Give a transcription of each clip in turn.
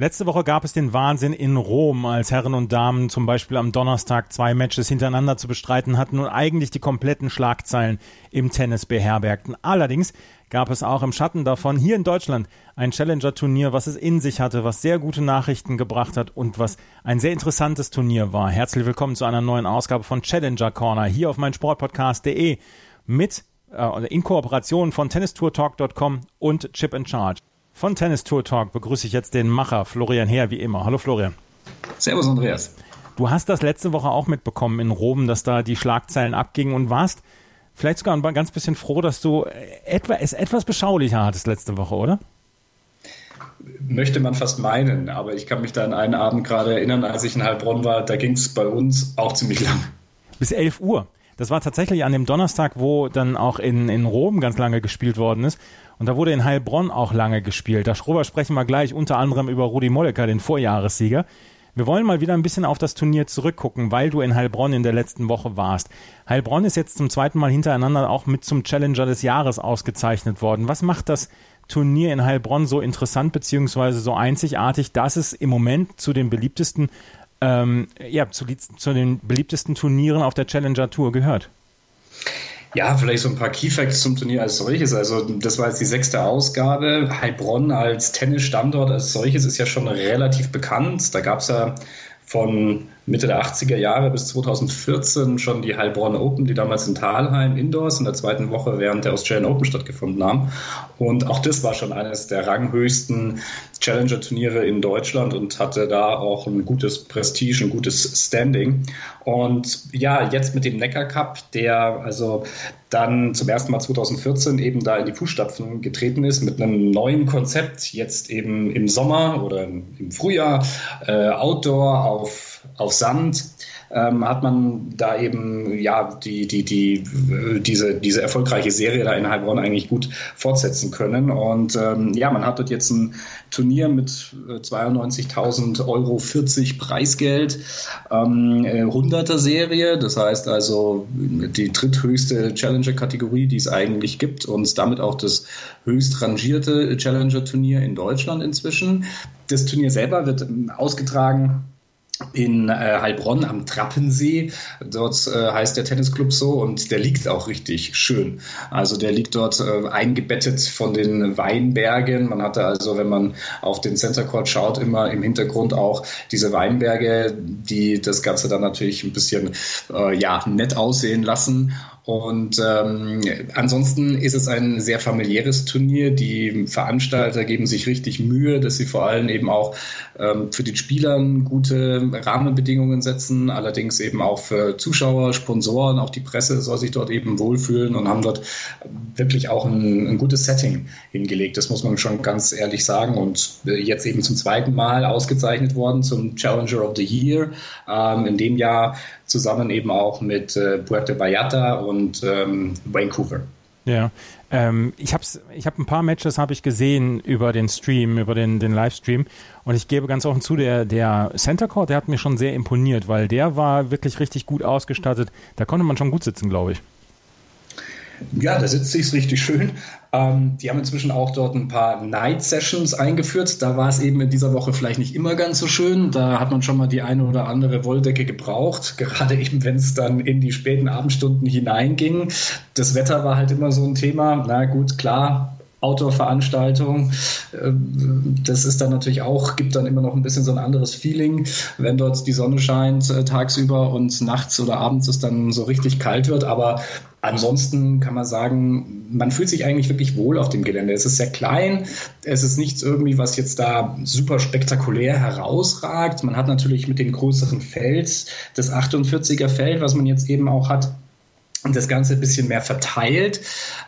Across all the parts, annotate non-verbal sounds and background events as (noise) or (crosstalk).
Letzte Woche gab es den Wahnsinn in Rom, als Herren und Damen zum Beispiel am Donnerstag zwei Matches hintereinander zu bestreiten hatten und eigentlich die kompletten Schlagzeilen im Tennis beherbergten. Allerdings gab es auch im Schatten davon hier in Deutschland ein Challenger-Turnier, was es in sich hatte, was sehr gute Nachrichten gebracht hat und was ein sehr interessantes Turnier war. Herzlich willkommen zu einer neuen Ausgabe von Challenger Corner hier auf meinsportpodcast.de mit äh, in Kooperation von tennistourtalk.com und Chip and Charge. Von Tennis Tour Talk begrüße ich jetzt den Macher Florian Heer, wie immer. Hallo Florian. Servus Andreas. Du hast das letzte Woche auch mitbekommen in Rom, dass da die Schlagzeilen abgingen und warst vielleicht sogar ein ganz bisschen froh, dass du etwa, es etwas beschaulicher hattest letzte Woche, oder? Möchte man fast meinen, aber ich kann mich da an einen Abend gerade erinnern, als ich in Heilbronn war, da ging es bei uns auch ziemlich lang. Bis 11 Uhr. Das war tatsächlich an dem Donnerstag, wo dann auch in, in Rom ganz lange gespielt worden ist. Und da wurde in Heilbronn auch lange gespielt. Darüber sprechen wir gleich unter anderem über Rudi Mollecker, den Vorjahressieger. Wir wollen mal wieder ein bisschen auf das Turnier zurückgucken, weil du in Heilbronn in der letzten Woche warst. Heilbronn ist jetzt zum zweiten Mal hintereinander auch mit zum Challenger des Jahres ausgezeichnet worden. Was macht das Turnier in Heilbronn so interessant beziehungsweise so einzigartig, dass es im Moment zu den beliebtesten, ähm, ja, zu, zu den beliebtesten Turnieren auf der Challenger Tour gehört? Ja, vielleicht so ein paar Keyfacts zum Turnier als solches. Also das war jetzt die sechste Ausgabe. Heilbronn als Tennisstandort als solches ist ja schon relativ bekannt. Da gab es ja von Mitte der 80er Jahre bis 2014 schon die Heilbronn Open, die damals in Thalheim Indoors in der zweiten Woche während der Australian Open stattgefunden haben. Und auch das war schon eines der ranghöchsten Challenger-Turniere in Deutschland und hatte da auch ein gutes Prestige, ein gutes Standing. Und ja, jetzt mit dem Neckar Cup, der also dann zum ersten Mal 2014 eben da in die Fußstapfen getreten ist mit einem neuen Konzept, jetzt eben im Sommer oder im Frühjahr, äh, Outdoor auf auf Sand ähm, hat man da eben ja die, die, die, diese, diese erfolgreiche Serie da in Heilbronn eigentlich gut fortsetzen können. Und ähm, ja, man hat dort jetzt ein Turnier mit 92.000 äh, Euro 40 Preisgeld, ähm, 100er äh, Serie, das heißt also die dritthöchste Challenger-Kategorie, die es eigentlich gibt und damit auch das höchst rangierte Challenger-Turnier in Deutschland inzwischen. Das Turnier selber wird ausgetragen in äh, Heilbronn am Trappensee. Dort äh, heißt der Tennisclub so und der liegt auch richtig schön. Also der liegt dort äh, eingebettet von den Weinbergen. Man hatte also, wenn man auf den Center Court schaut, immer im Hintergrund auch diese Weinberge, die das Ganze dann natürlich ein bisschen äh, ja nett aussehen lassen. Und ähm, ansonsten ist es ein sehr familiäres Turnier. Die Veranstalter geben sich richtig Mühe, dass sie vor allem eben auch ähm, für die Spielern gute Rahmenbedingungen setzen, allerdings eben auch für Zuschauer, Sponsoren, auch die Presse soll sich dort eben wohlfühlen und haben dort wirklich auch ein, ein gutes Setting hingelegt. Das muss man schon ganz ehrlich sagen. Und jetzt eben zum zweiten Mal ausgezeichnet worden zum Challenger of the Year. Ähm, in dem Jahr zusammen eben auch mit äh, Puerto Vallarta und ähm, Vancouver. Ja, ähm, ich habe ich hab ein paar Matches habe ich gesehen über den Stream, über den, den Livestream und ich gebe ganz offen zu, der, der Center Court, der hat mir schon sehr imponiert, weil der war wirklich richtig gut ausgestattet. Da konnte man schon gut sitzen, glaube ich. Ja, da sitzt sich richtig schön. Ähm, die haben inzwischen auch dort ein paar Night Sessions eingeführt. Da war es eben in dieser Woche vielleicht nicht immer ganz so schön. Da hat man schon mal die eine oder andere Wolldecke gebraucht, (laughs) gerade eben, wenn es dann in die späten Abendstunden hineinging. Das Wetter war halt immer so ein Thema. Na gut, klar, Outdoor-Veranstaltung. Ähm, das ist dann natürlich auch, gibt dann immer noch ein bisschen so ein anderes Feeling, wenn dort die Sonne scheint äh, tagsüber und nachts oder abends es dann so richtig kalt wird. Aber ansonsten kann man sagen, man fühlt sich eigentlich wirklich wohl auf dem Gelände. Es ist sehr klein, es ist nichts irgendwie, was jetzt da super spektakulär herausragt. Man hat natürlich mit dem größeren Feld, das 48er Feld, was man jetzt eben auch hat, und das Ganze ein bisschen mehr verteilt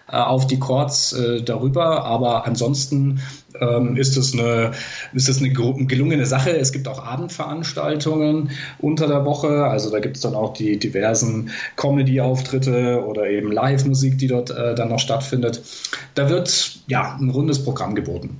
äh, auf die Chords äh, darüber. Aber ansonsten ähm, ist es eine, ist es eine gelungene Sache. Es gibt auch Abendveranstaltungen unter der Woche. Also da gibt es dann auch die diversen Comedy-Auftritte oder eben Live-Musik, die dort äh, dann noch stattfindet. Da wird ja ein rundes Programm geboten.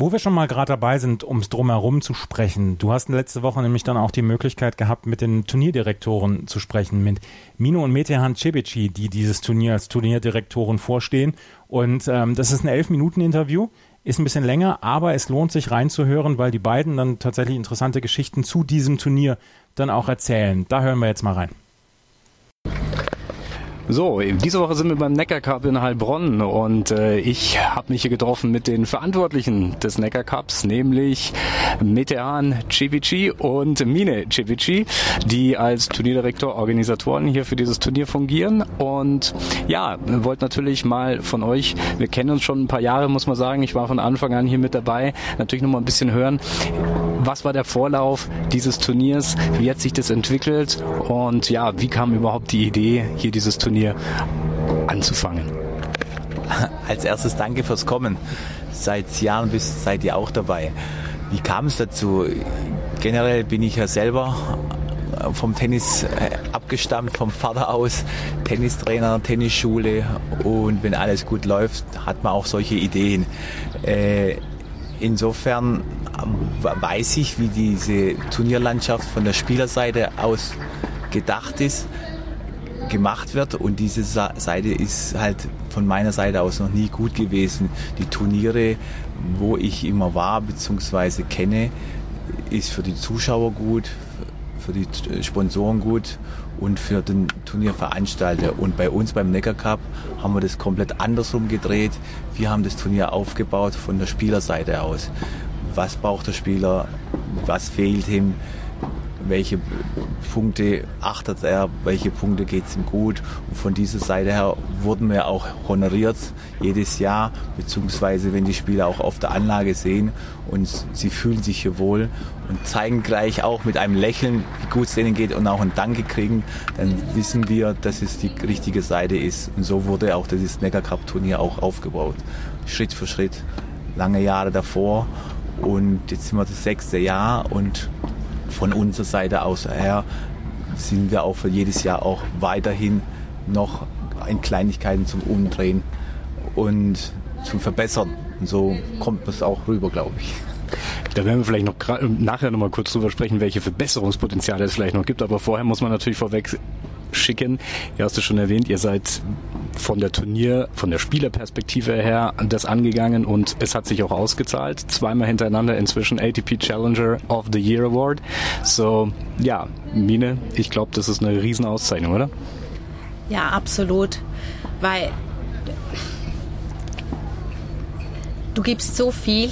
Wo wir schon mal gerade dabei sind, ums Drumherum zu sprechen. Du hast letzte Woche nämlich dann auch die Möglichkeit gehabt, mit den Turnierdirektoren zu sprechen, mit Mino und Metehan Cebici, die dieses Turnier als Turnierdirektoren vorstehen. Und ähm, das ist ein Elf-Minuten-Interview, ist ein bisschen länger, aber es lohnt sich reinzuhören, weil die beiden dann tatsächlich interessante Geschichten zu diesem Turnier dann auch erzählen. Da hören wir jetzt mal rein. So, diese Woche sind wir beim Neckar Cup in Heilbronn und äh, ich habe mich hier getroffen mit den Verantwortlichen des Neckar Cups, nämlich Metehan Cevici und Mine Cevici, die als Turnierdirektor, Organisatoren hier für dieses Turnier fungieren. Und ja, wollte natürlich mal von euch, wir kennen uns schon ein paar Jahre, muss man sagen, ich war von Anfang an hier mit dabei, natürlich noch mal ein bisschen hören, was war der Vorlauf dieses Turniers, wie hat sich das entwickelt und ja, wie kam überhaupt die Idee, hier dieses Turnier anzufangen? (laughs) Als erstes danke fürs Kommen. Seit Jahren bist seid ihr auch dabei. Wie kam es dazu? Generell bin ich ja selber vom Tennis äh, abgestammt, vom Vater aus, Tennistrainer, Tennisschule und wenn alles gut läuft, hat man auch solche Ideen. Insofern weiß ich, wie diese Turnierlandschaft von der Spielerseite aus gedacht ist gemacht wird und diese Seite ist halt von meiner Seite aus noch nie gut gewesen. Die Turniere, wo ich immer war bzw. kenne, ist für die Zuschauer gut, für die Sponsoren gut und für den Turnierveranstalter. Und bei uns beim Neckar Cup haben wir das komplett andersrum gedreht. Wir haben das Turnier aufgebaut von der Spielerseite aus. Was braucht der Spieler? Was fehlt ihm? Welche Punkte achtet er, welche Punkte geht es ihm gut. Und von dieser Seite her wurden wir auch honoriert jedes Jahr, beziehungsweise wenn die Spieler auch auf der Anlage sehen und sie fühlen sich hier wohl und zeigen gleich auch mit einem Lächeln, wie gut es denen geht und auch ein Danke kriegen, dann wissen wir, dass es die richtige Seite ist. Und so wurde auch dieses Mega Cup Turnier auch aufgebaut. Schritt für Schritt. Lange Jahre davor und jetzt sind wir das sechste Jahr und von unserer Seite aus her sind wir auch für jedes Jahr auch weiterhin noch in Kleinigkeiten zum Umdrehen und zum Verbessern. Und so kommt das auch rüber, glaube ich. Da werden wir vielleicht noch nachher noch mal kurz drüber sprechen, welche Verbesserungspotenziale es vielleicht noch gibt. Aber vorher muss man natürlich vorweg schicken. Ihr hast es schon erwähnt, ihr seid von der Turnier, von der Spielerperspektive her das angegangen und es hat sich auch ausgezahlt. Zweimal hintereinander inzwischen ATP Challenger of the Year Award. So, ja, Mine, ich glaube, das ist eine Riesenauszeichnung, oder? Ja, absolut. Weil du gibst so viel,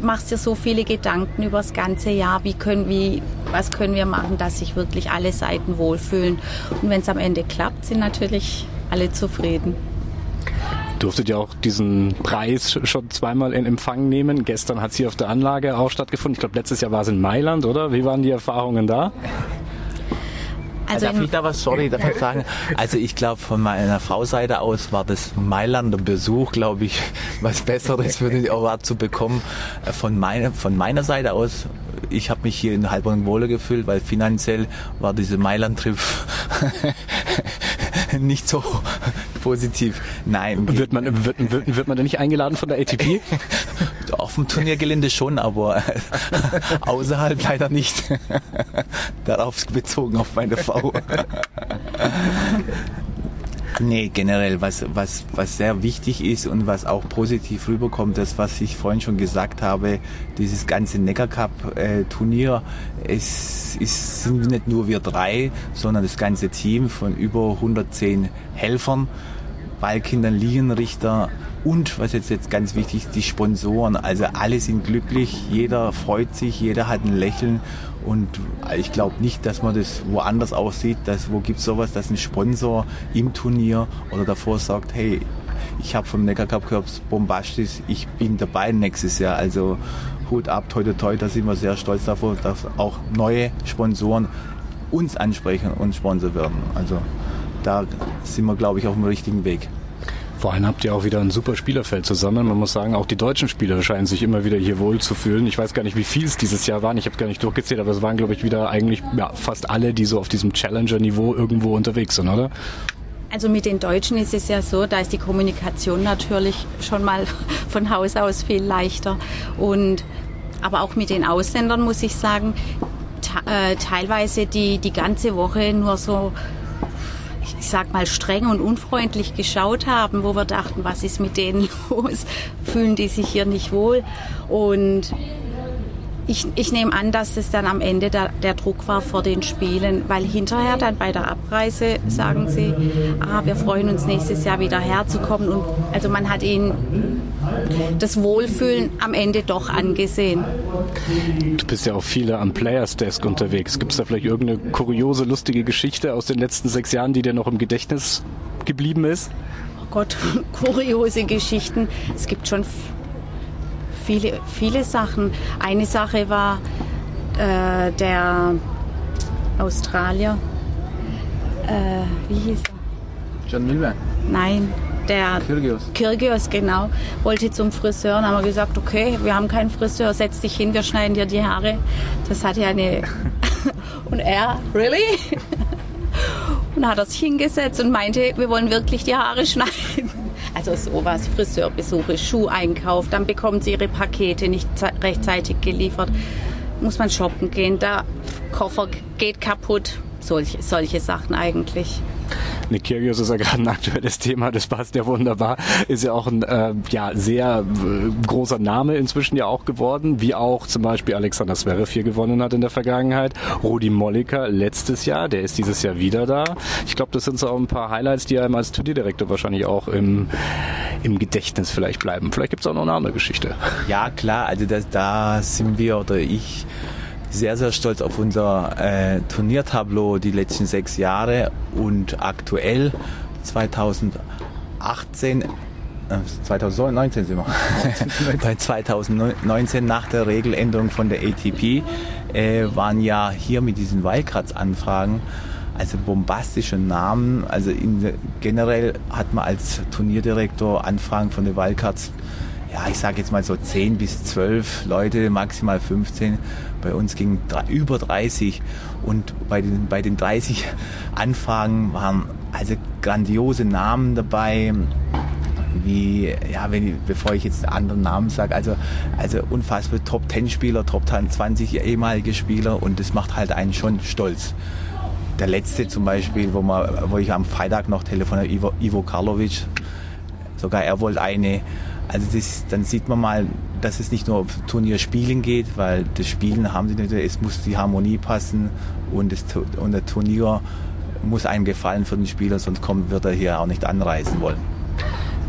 machst dir so viele Gedanken über das ganze Jahr, wie können wir, was können wir machen, dass sich wirklich alle Seiten wohlfühlen. Und wenn es am Ende klappt, sind natürlich alle zufrieden. Durftet ihr auch diesen Preis schon zweimal in Empfang nehmen? Gestern hat sie auf der Anlage auch stattgefunden. Ich glaube, letztes Jahr war es in Mailand, oder? Wie waren die Erfahrungen da? Also darf ich da was, sorry, darf ich (laughs) sagen? Also ich glaube, von meiner Frau-Seite aus war das Mailander Besuch, glaube ich, (laughs) was Besseres für den Award zu bekommen. Äh, von meiner, von meiner Seite aus, ich habe mich hier in Heilbronn wohler gefühlt, weil finanziell war diese Mailand-Trip (laughs) (laughs) nicht so positiv. Nein. Wird man, wird, wird, wird man da nicht eingeladen von der ATP? (laughs) Auf dem Turniergelände schon, aber (laughs) außerhalb leider nicht. Darauf bezogen auf meine Frau. Nee, generell, was, was, was sehr wichtig ist und was auch positiv rüberkommt, das, was ich vorhin schon gesagt habe, dieses ganze Neckar Cup äh, Turnier, es ist, sind nicht nur wir drei, sondern das ganze Team von über 110 Helfern, Ballkindern, Linienrichter, und was jetzt, jetzt ganz wichtig ist, die Sponsoren. Also alle sind glücklich, jeder freut sich, jeder hat ein Lächeln und ich glaube nicht, dass man das woanders aussieht, dass wo gibt es sowas, dass ein Sponsor im Turnier oder davor sagt, hey, ich habe vom Neckar Cup gehört, bombastisch, ich bin dabei nächstes Jahr. Also Hut ab, toi toi toi, da sind wir sehr stolz davor, dass auch neue Sponsoren uns ansprechen und Sponsor werden. Also da sind wir, glaube ich, auf dem richtigen Weg. Vor allem habt ihr auch wieder ein super Spielerfeld zusammen. Man muss sagen, auch die deutschen Spieler scheinen sich immer wieder hier wohl zu fühlen. Ich weiß gar nicht, wie viel es dieses Jahr waren. Ich habe gar nicht durchgezählt, aber es waren, glaube ich, wieder eigentlich ja, fast alle, die so auf diesem Challenger-Niveau irgendwo unterwegs sind, oder? Also mit den Deutschen ist es ja so, da ist die Kommunikation natürlich schon mal (laughs) von Haus aus viel leichter. Und aber auch mit den Ausländern muss ich sagen, äh, teilweise die die ganze Woche nur so ich sag mal, streng und unfreundlich geschaut haben, wo wir dachten, was ist mit denen (laughs) los? Fühlen die sich hier nicht wohl? Und ich, ich nehme an, dass es dann am Ende der, der Druck war vor den Spielen, weil hinterher dann bei der Abreise sagen sie, ah, wir freuen uns nächstes Jahr wieder herzukommen. Und also man hat ihnen das Wohlfühlen am Ende doch angesehen. Du bist ja auch viele am Players Desk unterwegs. Gibt es da vielleicht irgendeine kuriose, lustige Geschichte aus den letzten sechs Jahren, die dir noch im Gedächtnis geblieben ist? Oh Gott, (laughs) kuriose Geschichten. Es gibt schon viele, viele Sachen. Eine Sache war äh, der Australier. Äh, wie hieß er? John Milman? Nein, der Kyrgios. Kyrgios, genau. Wollte zum Friseur und haben wir gesagt, okay, wir haben keinen Friseur, setz dich hin, wir schneiden dir die Haare. Das hat ja eine... (laughs) und er, really? (laughs) und hat er sich hingesetzt und meinte, wir wollen wirklich die Haare schneiden. Also sowas, Friseurbesuche, Schuheinkauf, dann bekommen sie ihre Pakete nicht rechtzeitig geliefert. Muss man shoppen gehen, der Koffer geht kaputt. Solche, solche Sachen eigentlich. Nick Kyrgios ist ja gerade ein aktuelles Thema, das passt ja wunderbar. Ist ja auch ein äh, ja, sehr äh, großer Name inzwischen ja auch geworden, wie auch zum Beispiel Alexander Zverev hier gewonnen hat in der Vergangenheit. Rudi Mollica letztes Jahr, der ist dieses Jahr wieder da. Ich glaube, das sind so auch ein paar Highlights, die einem als Turnierdirektor wahrscheinlich auch im, im Gedächtnis vielleicht bleiben. Vielleicht gibt es auch noch eine andere Geschichte. Ja, klar, also das, da sind wir oder ich sehr, sehr stolz auf unser äh, Turniertableau die letzten sechs Jahre und aktuell 2018 2019 äh, sind wir. (laughs) Bei 2019 nach der Regeländerung von der ATP äh, waren ja hier mit diesen Wildcards-Anfragen also bombastische Namen. Also in, generell hat man als Turnierdirektor Anfragen von den Wildcards ja, ich sage jetzt mal so 10 bis 12 Leute, maximal 15. Bei uns ging über 30 und bei den, bei den 30 Anfragen waren also grandiose Namen dabei, wie, ja, wenn bevor ich jetzt anderen Namen sage, also, also unfassbar Top-10-Spieler, Top-20 ehemalige Spieler und das macht halt einen schon stolz. Der letzte zum Beispiel, wo, man, wo ich am Freitag noch telefoniert, Ivo, Ivo Karlovic, sogar er wollte eine, also das, dann sieht man mal, dass es nicht nur auf Turnier spielen geht, weil das Spielen haben sie nicht, es muss die Harmonie passen und, das, und der Turnier muss einem gefallen für den Spieler, sonst kommt, wird er hier auch nicht anreisen wollen.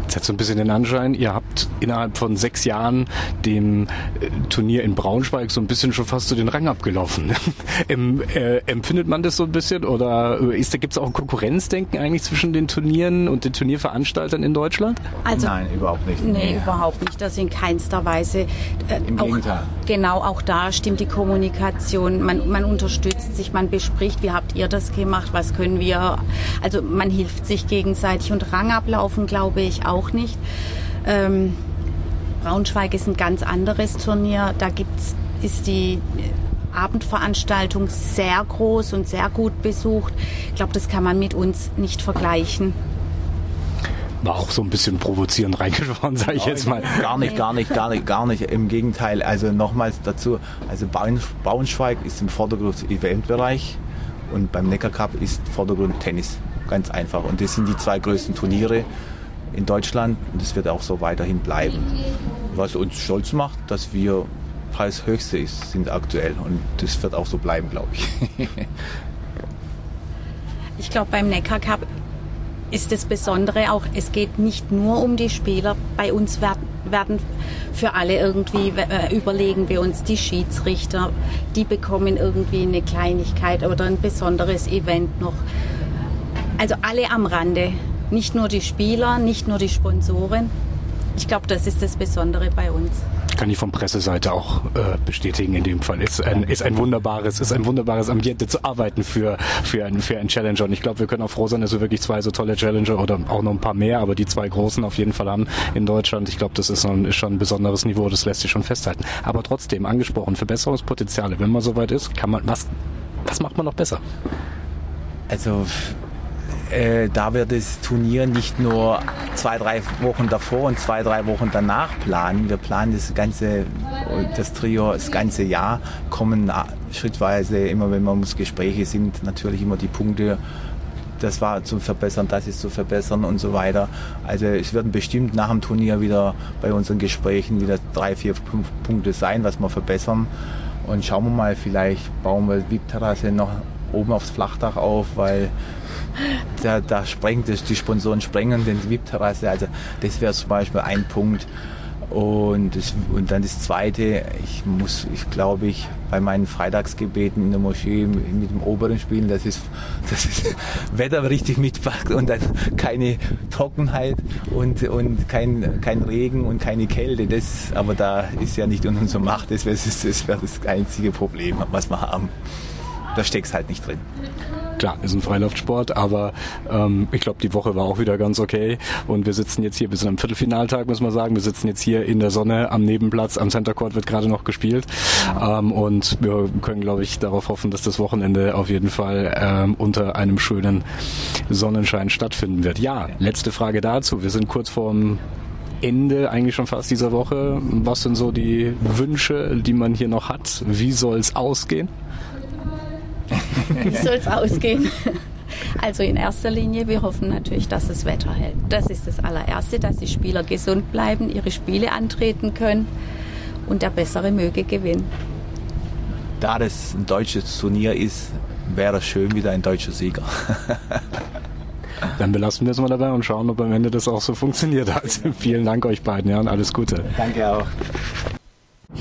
Jetzt hat so ein bisschen den Anschein, ihr habt innerhalb von sechs Jahren dem äh, Turnier in Braunschweig so ein bisschen schon fast so den Rang abgelaufen. (laughs) em, äh, empfindet man das so ein bisschen oder äh, gibt es auch ein Konkurrenzdenken eigentlich zwischen den Turnieren und den Turnierveranstaltern in Deutschland? Also, Nein, überhaupt nicht. Nee, nee. überhaupt nicht. Das in keinster Weise. Äh, Im auch, Gegenteil. Genau, auch da stimmt die Kommunikation. Man, man unterstützt sich, man bespricht, wie habt ihr das gemacht, was können wir. Also man hilft sich gegenseitig und Rang ablaufen, glaube ich, auch auch nicht. Ähm, Braunschweig ist ein ganz anderes Turnier. Da gibt's, ist die Abendveranstaltung sehr groß und sehr gut besucht. Ich glaube, das kann man mit uns nicht vergleichen. War auch so ein bisschen provozierend (laughs) reingeschworen, sage ich jetzt mal. Gar nicht, gar nicht, gar nicht, gar nicht. Im Gegenteil, also nochmals dazu, also Braunschweig ist im Vordergrund Eventbereich und beim Neckar Cup ist Vordergrund Tennis. Ganz einfach. Und das sind die zwei größten Turniere in Deutschland und es wird auch so weiterhin bleiben. Was uns stolz macht, dass wir Preishöchste sind aktuell und das wird auch so bleiben, glaube ich. (laughs) ich glaube, beim Neckar Cup ist das Besondere auch, es geht nicht nur um die Spieler. Bei uns werden, werden für alle irgendwie, äh, überlegen wir uns die Schiedsrichter, die bekommen irgendwie eine Kleinigkeit oder ein besonderes Event noch. Also alle am Rande. Nicht nur die Spieler, nicht nur die Sponsoren. Ich glaube, das ist das Besondere bei uns. Kann ich von Presseseite auch äh, bestätigen in dem Fall. Ist ein, ist ein wunderbares, ist ein wunderbares Ambiente zu arbeiten für, für, einen, für einen Challenger. Und ich glaube, wir können auch froh sein, dass wir wirklich zwei so tolle Challenger oder auch noch ein paar mehr, aber die zwei großen auf jeden Fall haben in Deutschland. Ich glaube, das ist, ein, ist schon ein besonderes Niveau, das lässt sich schon festhalten. Aber trotzdem, angesprochen, Verbesserungspotenziale. Wenn man soweit ist, kann man, was, was macht man noch besser? Also äh, da wir das Turnier nicht nur zwei, drei Wochen davor und zwei, drei Wochen danach planen. Wir planen das ganze, das Trio das ganze Jahr, kommen schrittweise immer, wenn man Gespräche sind, natürlich immer die Punkte das war zu verbessern, das ist zu verbessern und so weiter. Also es werden bestimmt nach dem Turnier wieder bei unseren Gesprächen wieder drei, vier, fünf Punkte sein, was wir verbessern. Und schauen wir mal, vielleicht bauen wir die VIP-Terrasse noch oben aufs Flachdach auf, weil da, da sprengt es, die Sponsoren sprengen den VIP-Terrasse. Also das wäre zum Beispiel ein Punkt. Und, das, und dann das Zweite, ich muss, ich glaube ich, bei meinen Freitagsgebeten in der Moschee mit dem oberen spielen, das ist, das ist (laughs) Wetter richtig mitpackt und dann keine Trockenheit und, und kein, kein Regen und keine Kälte. Das, aber da ist ja nicht in unserer Macht, das wäre das, wär das einzige Problem, was wir haben. Da steckt halt nicht drin. Klar, ist ein Freiluftsport, aber ähm, ich glaube, die Woche war auch wieder ganz okay. Und wir sitzen jetzt hier, wir sind am Viertelfinaltag, muss man sagen. Wir sitzen jetzt hier in der Sonne am Nebenplatz, am Center Court wird gerade noch gespielt. Ähm, und wir können, glaube ich, darauf hoffen, dass das Wochenende auf jeden Fall ähm, unter einem schönen Sonnenschein stattfinden wird. Ja, letzte Frage dazu. Wir sind kurz vorm Ende eigentlich schon fast dieser Woche. Was sind so die Wünsche, die man hier noch hat? Wie soll es ausgehen? (laughs) Wie soll es ausgehen? (laughs) Also in erster Linie, wir hoffen natürlich, dass das Wetter hält. Das ist das allererste, dass die Spieler gesund bleiben, ihre Spiele antreten können und der Bessere möge gewinnen. Da das ein deutsches Turnier ist, wäre schön wieder ein deutscher Sieger. (laughs) Dann belassen wir es mal dabei und schauen, ob am Ende das auch so funktioniert hat. Vielen Dank euch beiden, ja, und alles Gute. Danke auch.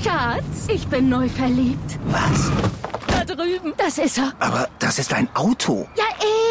Schatz, ich bin neu verliebt. Was? Drüben. Das ist er. Aber das ist ein Auto. Ja,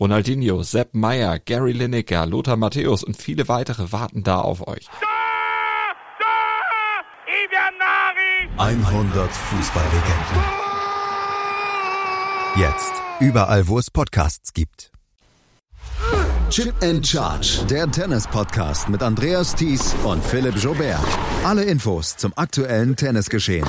Ronaldinho, Sepp Meyer, Gary Lineker, Lothar Matthäus und viele weitere warten da auf euch. 100 Fußballlegenden. Jetzt überall, wo es Podcasts gibt. Chip and Charge, der Tennis-Podcast mit Andreas Thies und Philipp Jobert. Alle Infos zum aktuellen Tennisgeschehen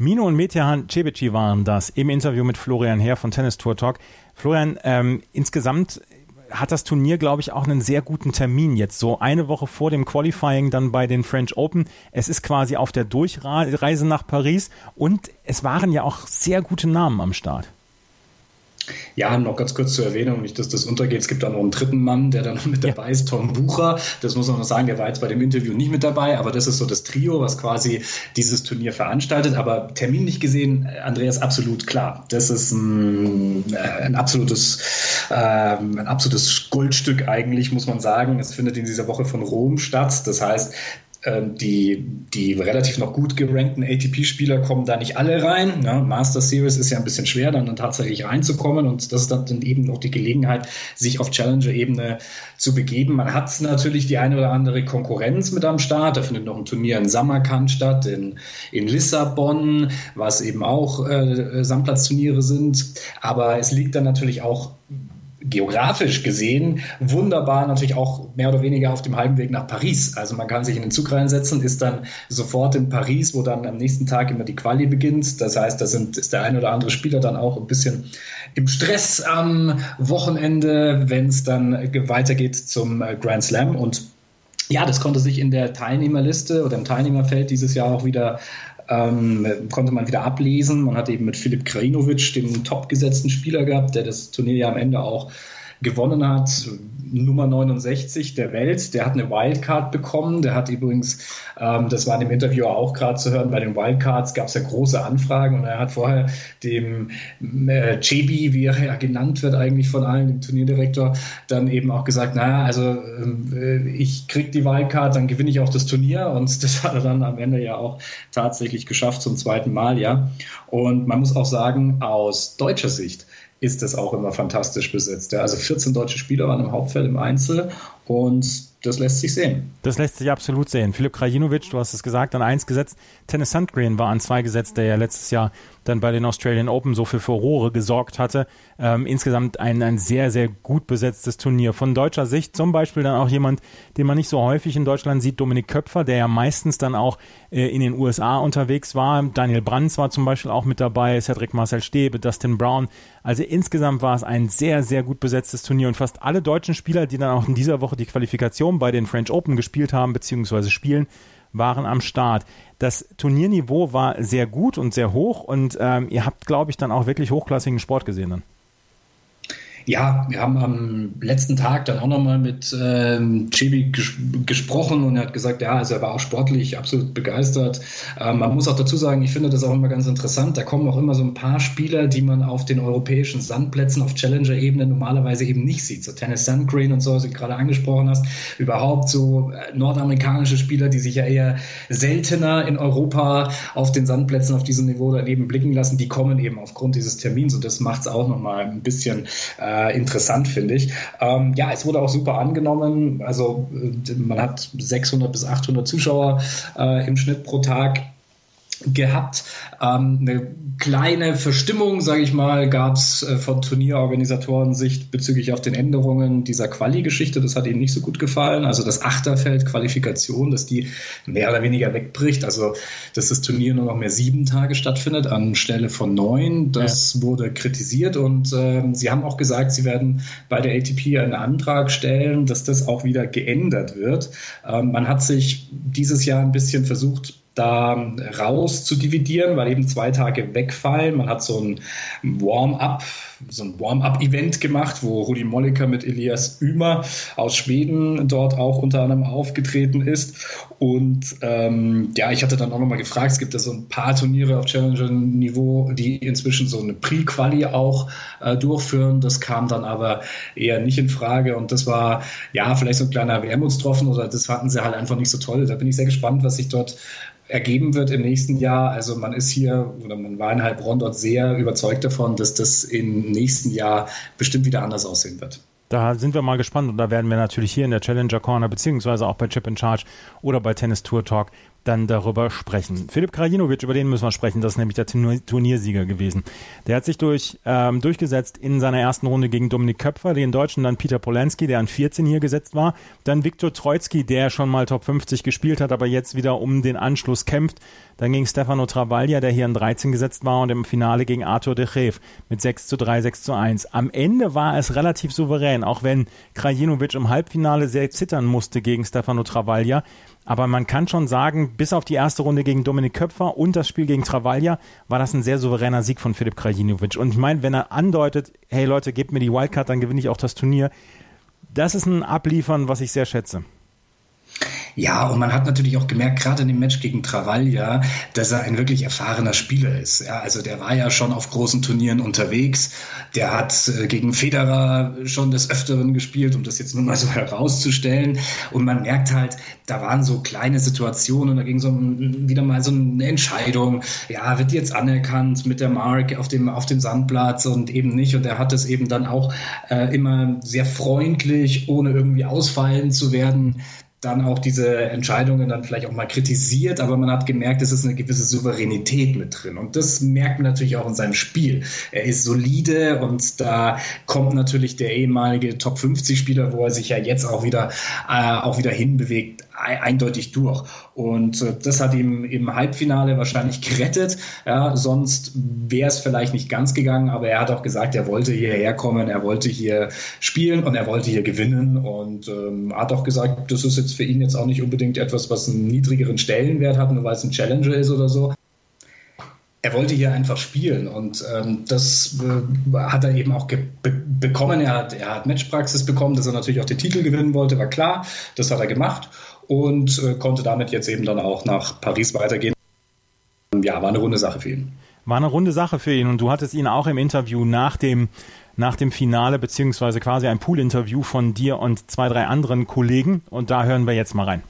Mino und Metjahan Cebici waren das im Interview mit Florian Herr von Tennis Tour Talk. Florian, ähm, insgesamt hat das Turnier, glaube ich, auch einen sehr guten Termin jetzt. So eine Woche vor dem Qualifying dann bei den French Open. Es ist quasi auf der Durchreise nach Paris und es waren ja auch sehr gute Namen am Start. Ja, noch ganz kurz zur Erwähnung, nicht, dass das untergeht. Es gibt da noch einen dritten Mann, der da noch mit dabei ist, Tom Bucher. Das muss man noch sagen, der war jetzt bei dem Interview nicht mit dabei, aber das ist so das Trio, was quasi dieses Turnier veranstaltet. Aber terminlich gesehen, Andreas, absolut klar. Das ist ein, äh, ein absolutes, ähm, ein absolutes Goldstück eigentlich, muss man sagen. Es findet in dieser Woche von Rom statt. Das heißt, die, die relativ noch gut gerankten ATP-Spieler kommen da nicht alle rein. Ne? Master Series ist ja ein bisschen schwer, dann, dann tatsächlich reinzukommen und das ist dann eben auch die Gelegenheit, sich auf Challenger-Ebene zu begeben. Man hat natürlich die eine oder andere Konkurrenz mit am Start. Da findet noch ein Turnier in Samarkand statt, in, in Lissabon, was eben auch äh, Samtplatzturniere sind. Aber es liegt dann natürlich auch geografisch gesehen wunderbar natürlich auch mehr oder weniger auf dem halben Weg nach Paris. Also man kann sich in den Zug reinsetzen, ist dann sofort in Paris, wo dann am nächsten Tag immer die Quali beginnt. Das heißt, da sind, ist der ein oder andere Spieler dann auch ein bisschen im Stress am Wochenende, wenn es dann weitergeht zum äh, Grand Slam und ja, das konnte sich in der Teilnehmerliste oder im Teilnehmerfeld dieses Jahr auch wieder ähm, konnte man wieder ablesen. Man hat eben mit Filip Krajinovic den topgesetzten Spieler gehabt, der das Turnier ja am Ende auch gewonnen hat. Nummer 69 der Welt, der hat eine Wildcard bekommen. Der hat übrigens, ähm, das war in dem Interview auch gerade zu hören, bei den Wildcards gab es ja große Anfragen und er hat vorher dem äh, Chebi, wie er ja genannt wird eigentlich von allen, dem Turnierdirektor, dann eben auch gesagt, naja, also äh, ich krieg die Wildcard, dann gewinne ich auch das Turnier und (laughs) das hat er dann am Ende ja auch tatsächlich geschafft zum zweiten Mal, ja. Und man muss auch sagen, aus deutscher Sicht ist das auch immer fantastisch besetzt. Ja. Also 14 deutsche Spieler waren im Hauptfeld im Einzel und das lässt sich sehen. Das lässt sich absolut sehen. Philipp Krajinovic, du hast es gesagt, an eins gesetzt. Tennis Sandgren war an zwei gesetzt, der ja letztes Jahr dann bei den Australian Open so für Furore gesorgt hatte. Ähm, insgesamt ein, ein sehr, sehr gut besetztes Turnier. Von deutscher Sicht zum Beispiel dann auch jemand, den man nicht so häufig in Deutschland sieht, Dominik Köpfer, der ja meistens dann auch äh, in den USA unterwegs war. Daniel Brands war zum Beispiel auch mit dabei, Cedric Marcel Stebe, Dustin Brown. Also insgesamt war es ein sehr, sehr gut besetztes Turnier und fast alle deutschen Spieler, die dann auch in dieser Woche die Qualifikation bei den French Open gespielt haben, beziehungsweise spielen, waren am Start. Das Turnierniveau war sehr gut und sehr hoch und ähm, ihr habt, glaube ich, dann auch wirklich hochklassigen Sport gesehen dann. Ja, wir haben am letzten Tag dann auch nochmal mit ähm, Chibi ges gesprochen und er hat gesagt, ja, also er war auch sportlich absolut begeistert. Ähm, man muss auch dazu sagen, ich finde das auch immer ganz interessant. Da kommen auch immer so ein paar Spieler, die man auf den europäischen Sandplätzen auf Challenger-Ebene normalerweise eben nicht sieht. So Tennis Sandgreen und so, was du gerade angesprochen hast. Überhaupt so äh, nordamerikanische Spieler, die sich ja eher seltener in Europa auf den Sandplätzen auf diesem Niveau daneben blicken lassen, die kommen eben aufgrund dieses Termins und das macht es auch nochmal ein bisschen äh, äh, interessant, finde ich. Ähm, ja, es wurde auch super angenommen. Also äh, man hat 600 bis 800 Zuschauer äh, im Schnitt pro Tag gehabt. Ähm, eine kleine Verstimmung, sage ich mal, gab es äh, von Turnierorganisatoren-Sicht bezüglich auf den Änderungen dieser Quali-Geschichte. Das hat ihnen nicht so gut gefallen. Also das Achterfeld Qualifikation, dass die mehr oder weniger wegbricht. Also dass das Turnier nur noch mehr sieben Tage stattfindet anstelle von neun. Das ja. wurde kritisiert und äh, sie haben auch gesagt, sie werden bei der ATP einen Antrag stellen, dass das auch wieder geändert wird. Ähm, man hat sich dieses Jahr ein bisschen versucht, da raus zu dividieren, weil eben zwei Tage wegfallen. Man hat so ein Warm-up, so ein Warm-up-Event gemacht, wo Rudi Molliker mit Elias Ümer aus Schweden dort auch unter anderem aufgetreten ist. Und ähm, ja, ich hatte dann auch nochmal gefragt, es gibt ja so ein paar Turniere auf Challenger-Niveau, die inzwischen so eine Pre-Quali auch äh, durchführen. Das kam dann aber eher nicht in Frage und das war ja vielleicht so ein kleiner Wermutstropfen oder das fanden sie halt einfach nicht so toll. Da bin ich sehr gespannt, was sich dort ergeben wird im nächsten Jahr. Also man ist hier oder man war in Heilbronn dort sehr überzeugt davon, dass das nächsten Jahr bestimmt wieder anders aussehen wird. Da sind wir mal gespannt und da werden wir natürlich hier in der Challenger Corner beziehungsweise auch bei Chip in Charge oder bei Tennis Tour Talk dann darüber sprechen. Philipp Krajinovic, über den müssen wir sprechen, das ist nämlich der Turniersieger gewesen. Der hat sich durch, ähm, durchgesetzt in seiner ersten Runde gegen Dominik Köpfer, den Deutschen, dann Peter Polanski, der an 14 hier gesetzt war, dann Viktor Troitsky, der schon mal Top 50 gespielt hat, aber jetzt wieder um den Anschluss kämpft. Dann ging Stefano Travaglia, der hier an 13 gesetzt war und im Finale gegen Arthur de Geef mit 6 zu 3, 6 zu 1. Am Ende war es relativ souverän, auch wenn Krajinovic im Halbfinale sehr zittern musste gegen Stefano Travaglia. Aber man kann schon sagen, bis auf die erste Runde gegen Dominik Köpfer und das Spiel gegen Travaglia war das ein sehr souveräner Sieg von Filip Krajinovic. Und ich meine, wenn er andeutet, hey Leute, gebt mir die Wildcard, dann gewinne ich auch das Turnier. Das ist ein Abliefern, was ich sehr schätze. Ja, und man hat natürlich auch gemerkt, gerade in dem Match gegen Travaglia, dass er ein wirklich erfahrener Spieler ist. Ja, also der war ja schon auf großen Turnieren unterwegs. Der hat äh, gegen Federer schon des Öfteren gespielt, um das jetzt nur mal so (laughs) herauszustellen. Und man merkt halt, da waren so kleine Situationen und da ging so wieder mal so eine Entscheidung. Ja, wird jetzt anerkannt mit der Mark auf dem, auf dem Sandplatz und eben nicht. Und er hat es eben dann auch äh, immer sehr freundlich, ohne irgendwie ausfallen zu werden, dann auch diese Entscheidungen dann vielleicht auch mal kritisiert, aber man hat gemerkt, es ist eine gewisse Souveränität mit drin. Und das merkt man natürlich auch in seinem Spiel. Er ist solide und da kommt natürlich der ehemalige Top 50 Spieler, wo er sich ja jetzt auch wieder, äh, auch wieder hinbewegt, eindeutig durch. Und äh, das hat ihm im Halbfinale wahrscheinlich (laughs) gerettet. Ja, sonst wäre es vielleicht nicht ganz gegangen, aber er hat auch gesagt, er wollte hierher kommen, er wollte hier spielen und er wollte hier gewinnen und ähm, hat auch gesagt, das ist jetzt für ihn jetzt auch nicht unbedingt etwas, was einen niedrigeren Stellenwert hat, nur weil es ein Challenger ist oder so. er wollte hier einfach spielen und ähm, das äh, hat er eben auch be bekommen. Er hat, er hat Matchpraxis bekommen, dass er natürlich auch den Titel gewinnen wollte, war klar. Das hat er gemacht und äh, konnte damit jetzt eben dann auch nach Paris weitergehen. Ja, war eine runde Sache für ihn. War eine runde Sache für ihn und du hattest ihn auch im Interview nach dem nach dem Finale beziehungsweise quasi ein Pool-Interview von dir und zwei, drei anderen Kollegen und da hören wir jetzt mal rein.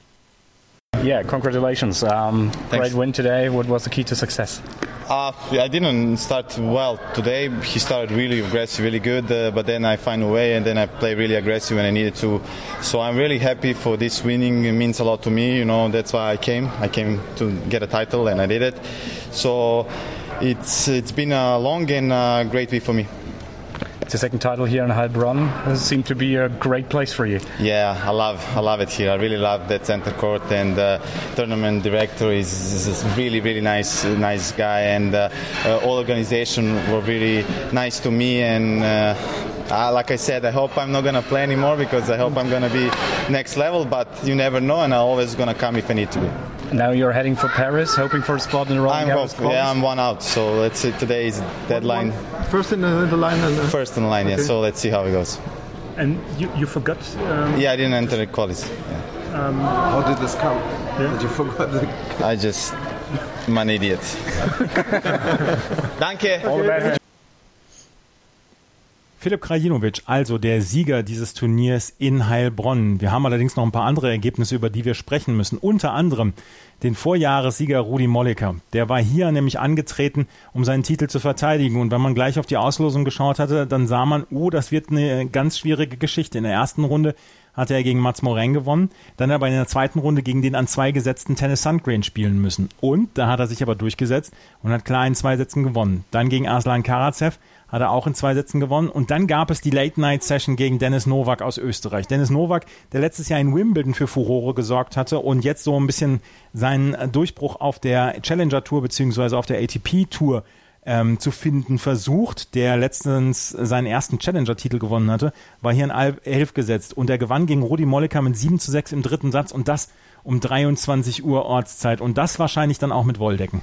Yeah, congratulations. Um, great win today. What was the key to success? Uh, I didn't start well today. He started really aggressive, really good, uh, but then I find a way and then I play really aggressive when I needed to. So I'm really happy for this winning. It means a lot to me. You know, that's why I came. I came to get a title and I did it. So it's it's been a long and uh, great week for me. The second title here in Heilbronn seemed to be a great place for you. Yeah, I love I love it here. I really love that center court, and the uh, tournament director is, is, a really really nice nice guy, and uh, uh, all organization were really nice to me and. Uh, like I said, I hope I'm not gonna play anymore because I hope I'm gonna be next level. But you never know, and I'm always gonna come if I need to be. Now you're heading for Paris, hoping for a spot in the Roland I'm hope, Yeah, I'm one out. So let's see. Today is deadline. First in the, the line. And, uh, First in the line. Okay. Yeah. So let's see how it goes. And you, you forgot. Um, yeah, I didn't enter the qualies. Yeah. Um, how did this come? Yeah. Did you forget? The... I just. I'm an idiot. (laughs) Danke. Okay. Philipp Krajinovic, also der Sieger dieses Turniers in Heilbronn. Wir haben allerdings noch ein paar andere Ergebnisse, über die wir sprechen müssen. Unter anderem den Vorjahressieger Rudi Molliker. Der war hier nämlich angetreten, um seinen Titel zu verteidigen. Und wenn man gleich auf die Auslosung geschaut hatte, dann sah man, oh, das wird eine ganz schwierige Geschichte. In der ersten Runde hatte er gegen Mats Moren gewonnen, dann aber in der zweiten Runde gegen den an zwei gesetzten Tennis Sandgren spielen müssen. Und da hat er sich aber durchgesetzt und hat klar in zwei Sätzen gewonnen. Dann gegen Aslan Karatsev hat er auch in zwei Sätzen gewonnen. Und dann gab es die Late-Night-Session gegen Dennis Novak aus Österreich. Dennis Novak, der letztes Jahr in Wimbledon für Furore gesorgt hatte und jetzt so ein bisschen seinen Durchbruch auf der Challenger-Tour beziehungsweise auf der ATP-Tour ähm, zu finden versucht, der letztens seinen ersten Challenger-Titel gewonnen hatte, war hier in Elf gesetzt und er gewann gegen Rudi Molliker mit 7 zu 6 im dritten Satz und das um 23 Uhr Ortszeit und das wahrscheinlich dann auch mit Wolldecken.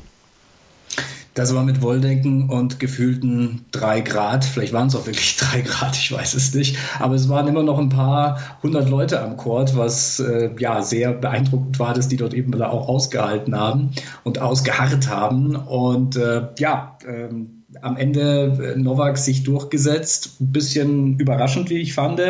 Das war mit Wolldecken und gefühlten drei Grad. Vielleicht waren es auch wirklich (laughs) drei Grad, ich weiß es nicht. Aber es waren immer noch ein paar hundert Leute am Court, was äh, ja sehr beeindruckend war, dass die dort eben auch ausgehalten haben und ausgeharrt haben. Und äh, ja, ähm, am Ende äh, Novak sich durchgesetzt. Ein bisschen überraschend, wie ich fand.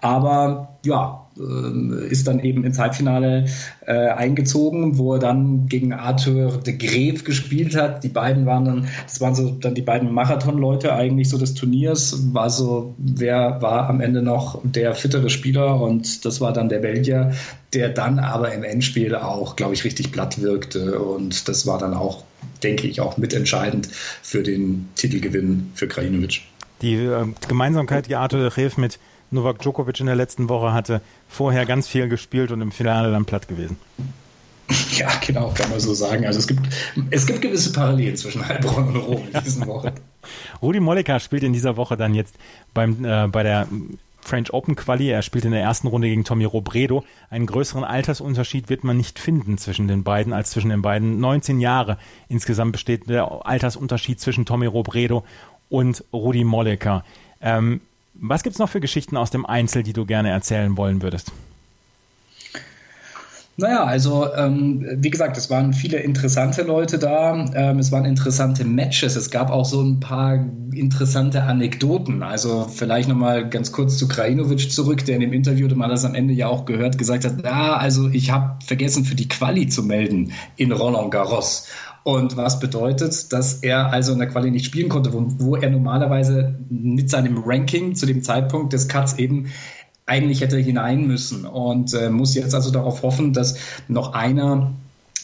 Aber ja, äh, ist dann eben ins Halbfinale äh, eingezogen, wo er dann gegen Arthur de Greve gespielt hat. Die beiden waren dann, das waren so dann die beiden Marathonleute eigentlich so des Turniers. War so, wer war am Ende noch der fittere Spieler und das war dann der Belgier, der dann aber im Endspiel auch, glaube ich, richtig platt wirkte und das war dann auch, denke ich, auch mitentscheidend für den Titelgewinn für Krajinovic. Die äh, Gemeinsamkeit, die Arthur de Greve mit Novak Djokovic in der letzten Woche hatte vorher ganz viel gespielt und im Finale dann platt gewesen. (laughs) Ja, genau, kann man so sagen. Also es gibt, es gibt gewisse Parallelen zwischen Heilbronn und Rom in diesen Wochen. (laughs) Rudi Mollica spielt in dieser Woche dann jetzt beim, äh, bei der French Open Quali. Er spielt in der ersten Runde gegen Tommy Robredo. Einen größeren Altersunterschied wird man nicht finden zwischen den beiden als zwischen den beiden. 19 Jahre insgesamt besteht der Altersunterschied zwischen Tommy Robredo und Rudi Mollica. Ähm, was gibt es noch für Geschichten aus dem Einzel, die du gerne erzählen wollen würdest? Naja, also ähm, wie gesagt, es waren viele interessante Leute da, ähm, es waren interessante Matches, es gab auch so ein paar interessante Anekdoten. Also vielleicht nochmal ganz kurz zu Krajinovic zurück, der in dem Interview, man das am Ende ja auch gehört, gesagt hat, ja, also ich habe vergessen für die Quali zu melden in Roland Garros. Und was bedeutet, dass er also in der Quali nicht spielen konnte, wo, wo er normalerweise mit seinem Ranking zu dem Zeitpunkt des Cuts eben eigentlich hätte hinein müssen und äh, muss jetzt also darauf hoffen, dass noch einer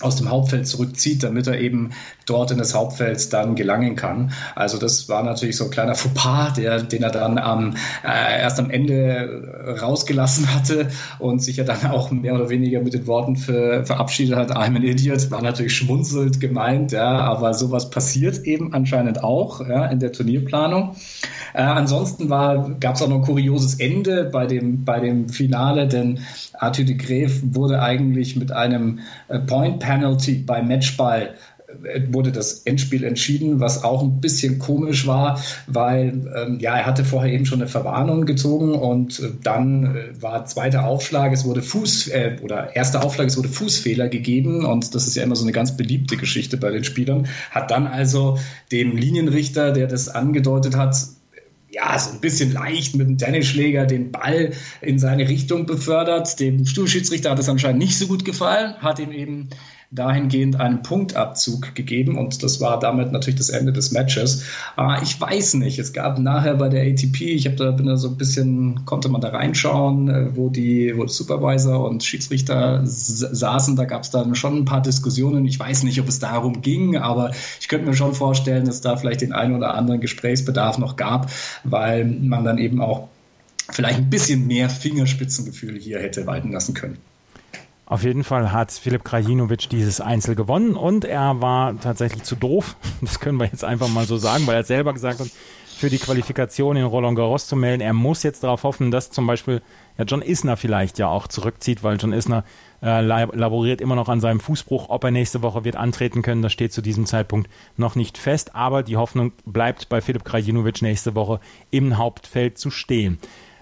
aus dem Hauptfeld zurückzieht, damit er eben dort in das Hauptfeld dann gelangen kann. Also das war natürlich so ein kleiner Fauxpas, der, den er dann am, äh, erst am Ende rausgelassen hatte und sich ja dann auch mehr oder weniger mit den Worten für, verabschiedet hat, I'm an idiot, war natürlich schmunzelt gemeint, ja, aber sowas passiert eben anscheinend auch ja, in der Turnierplanung. Äh, ansonsten gab es auch noch ein kurioses Ende bei dem, bei dem Finale, denn Arthur de Greve wurde eigentlich mit einem äh, Point Penalty bei Matchball wurde das Endspiel entschieden, was auch ein bisschen komisch war, weil ähm, ja, er hatte vorher eben schon eine Verwarnung gezogen und äh, dann äh, war zweiter Aufschlag, es wurde Fuß äh, oder erster Aufschlag, es wurde Fußfehler gegeben und das ist ja immer so eine ganz beliebte Geschichte bei den Spielern, hat dann also dem Linienrichter, der das angedeutet hat, ja, so ein bisschen leicht mit dem Tennisschläger den Ball in seine Richtung befördert. Dem Stuhlschiedsrichter hat es anscheinend nicht so gut gefallen, hat ihm eben dahingehend einen Punktabzug gegeben und das war damit natürlich das Ende des Matches. Äh, ich weiß nicht, es gab nachher bei der ATP, ich habe da bin da so ein bisschen, konnte man da reinschauen, äh, wo die wo Supervisor und Schiedsrichter saßen, da gab es dann schon ein paar Diskussionen. Ich weiß nicht, ob es darum ging, aber ich könnte mir schon vorstellen, dass da vielleicht den einen oder anderen Gesprächsbedarf noch gab, weil man dann eben auch vielleicht ein bisschen mehr Fingerspitzengefühl hier hätte walten lassen können. Auf jeden Fall hat Filip Krajinovic dieses Einzel gewonnen und er war tatsächlich zu doof. (laughs) Das können wir jetzt einfach mal so sagen, weil er selber gesagt hat, für die Qualifikation in Roland Garros zu melden. Er muss jetzt darauf hoffen, dass zum Beispiel ja, John Isner vielleicht ja auch zurückzieht, weil John Isner äh, laboriert immer noch an seinem Fußbruch. Ob er nächste Woche wird antreten können, das steht zu diesem Zeitpunkt noch nicht fest. Aber die Hoffnung bleibt bei Filip Krajinovic nächste Woche im Hauptfeld zu stehen.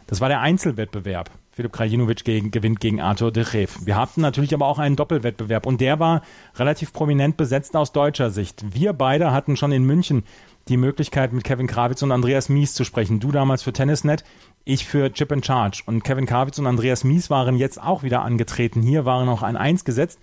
Das war der Einzelwettbewerb. Filip Krajinovic gegen, gewinnt gegen Arthur de Reef. Wir hatten natürlich aber auch einen Doppelwettbewerb und der war relativ prominent besetzt aus deutscher Sicht. Wir beide hatten schon in München die Möglichkeit, mit Kevin Krawitz und Andreas Mies zu sprechen. Du damals für Tennisnet, ich für Chip and Charge. Und Kevin Krawitz und Andreas Mies waren jetzt auch wieder angetreten. Hier waren noch ein Eins gesetzt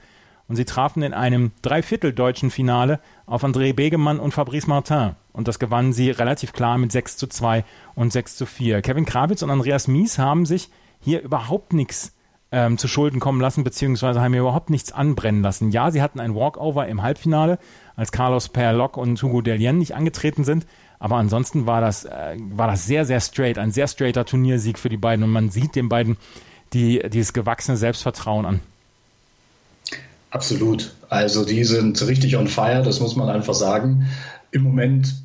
und sie trafen in einem Dreiviertel-deutschen Finale auf André Begemann und Fabrice Martin. Und das gewannen sie relativ klar mit 6 zu 2 und 6 zu 4. Kevin Krawitz und Andreas Mies haben sich hier überhaupt nichts ähm, zu Schulden kommen lassen, beziehungsweise haben hier überhaupt nichts anbrennen lassen. Ja, sie hatten ein Walkover im Halbfinale, als Carlos Perlock und Hugo Delien nicht angetreten sind, aber ansonsten war das, äh, war das sehr, sehr straight, ein sehr straighter Turniersieg für die beiden und man sieht den beiden die, dieses gewachsene Selbstvertrauen an. Absolut. Also die sind richtig on fire, das muss man einfach sagen. Im Moment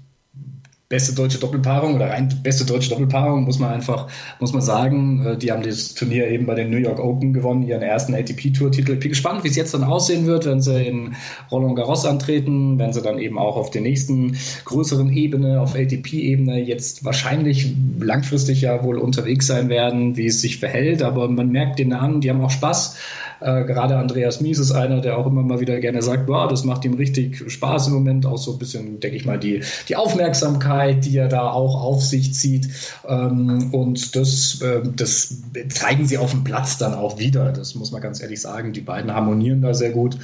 beste deutsche Doppelpaarung oder rein beste deutsche Doppelpaarung, muss man einfach, muss man sagen. Äh, die haben das Turnier eben bei den New York Open gewonnen, ihren ersten ATP-Tour-Titel. Ich bin gespannt, wie es jetzt dann aussehen wird, wenn sie in Roland Garros antreten, wenn sie dann eben auch auf der nächsten größeren Ebene, auf ATP-Ebene jetzt wahrscheinlich langfristig ja wohl unterwegs sein werden, wie es sich verhält. Aber man merkt denen an, die haben auch Spaß. Äh, gerade Andreas Mies ist einer, der auch immer mal wieder gerne sagt, wow, das macht ihm richtig Spaß im Moment, auch so ein bisschen, denke ich mal, die, die Aufmerksamkeit, die er da auch auf sich zieht. Ähm, und das, äh, das zeigen sie auf dem Platz dann auch wieder. Das muss man ganz ehrlich sagen. Die beiden harmonieren da sehr gut.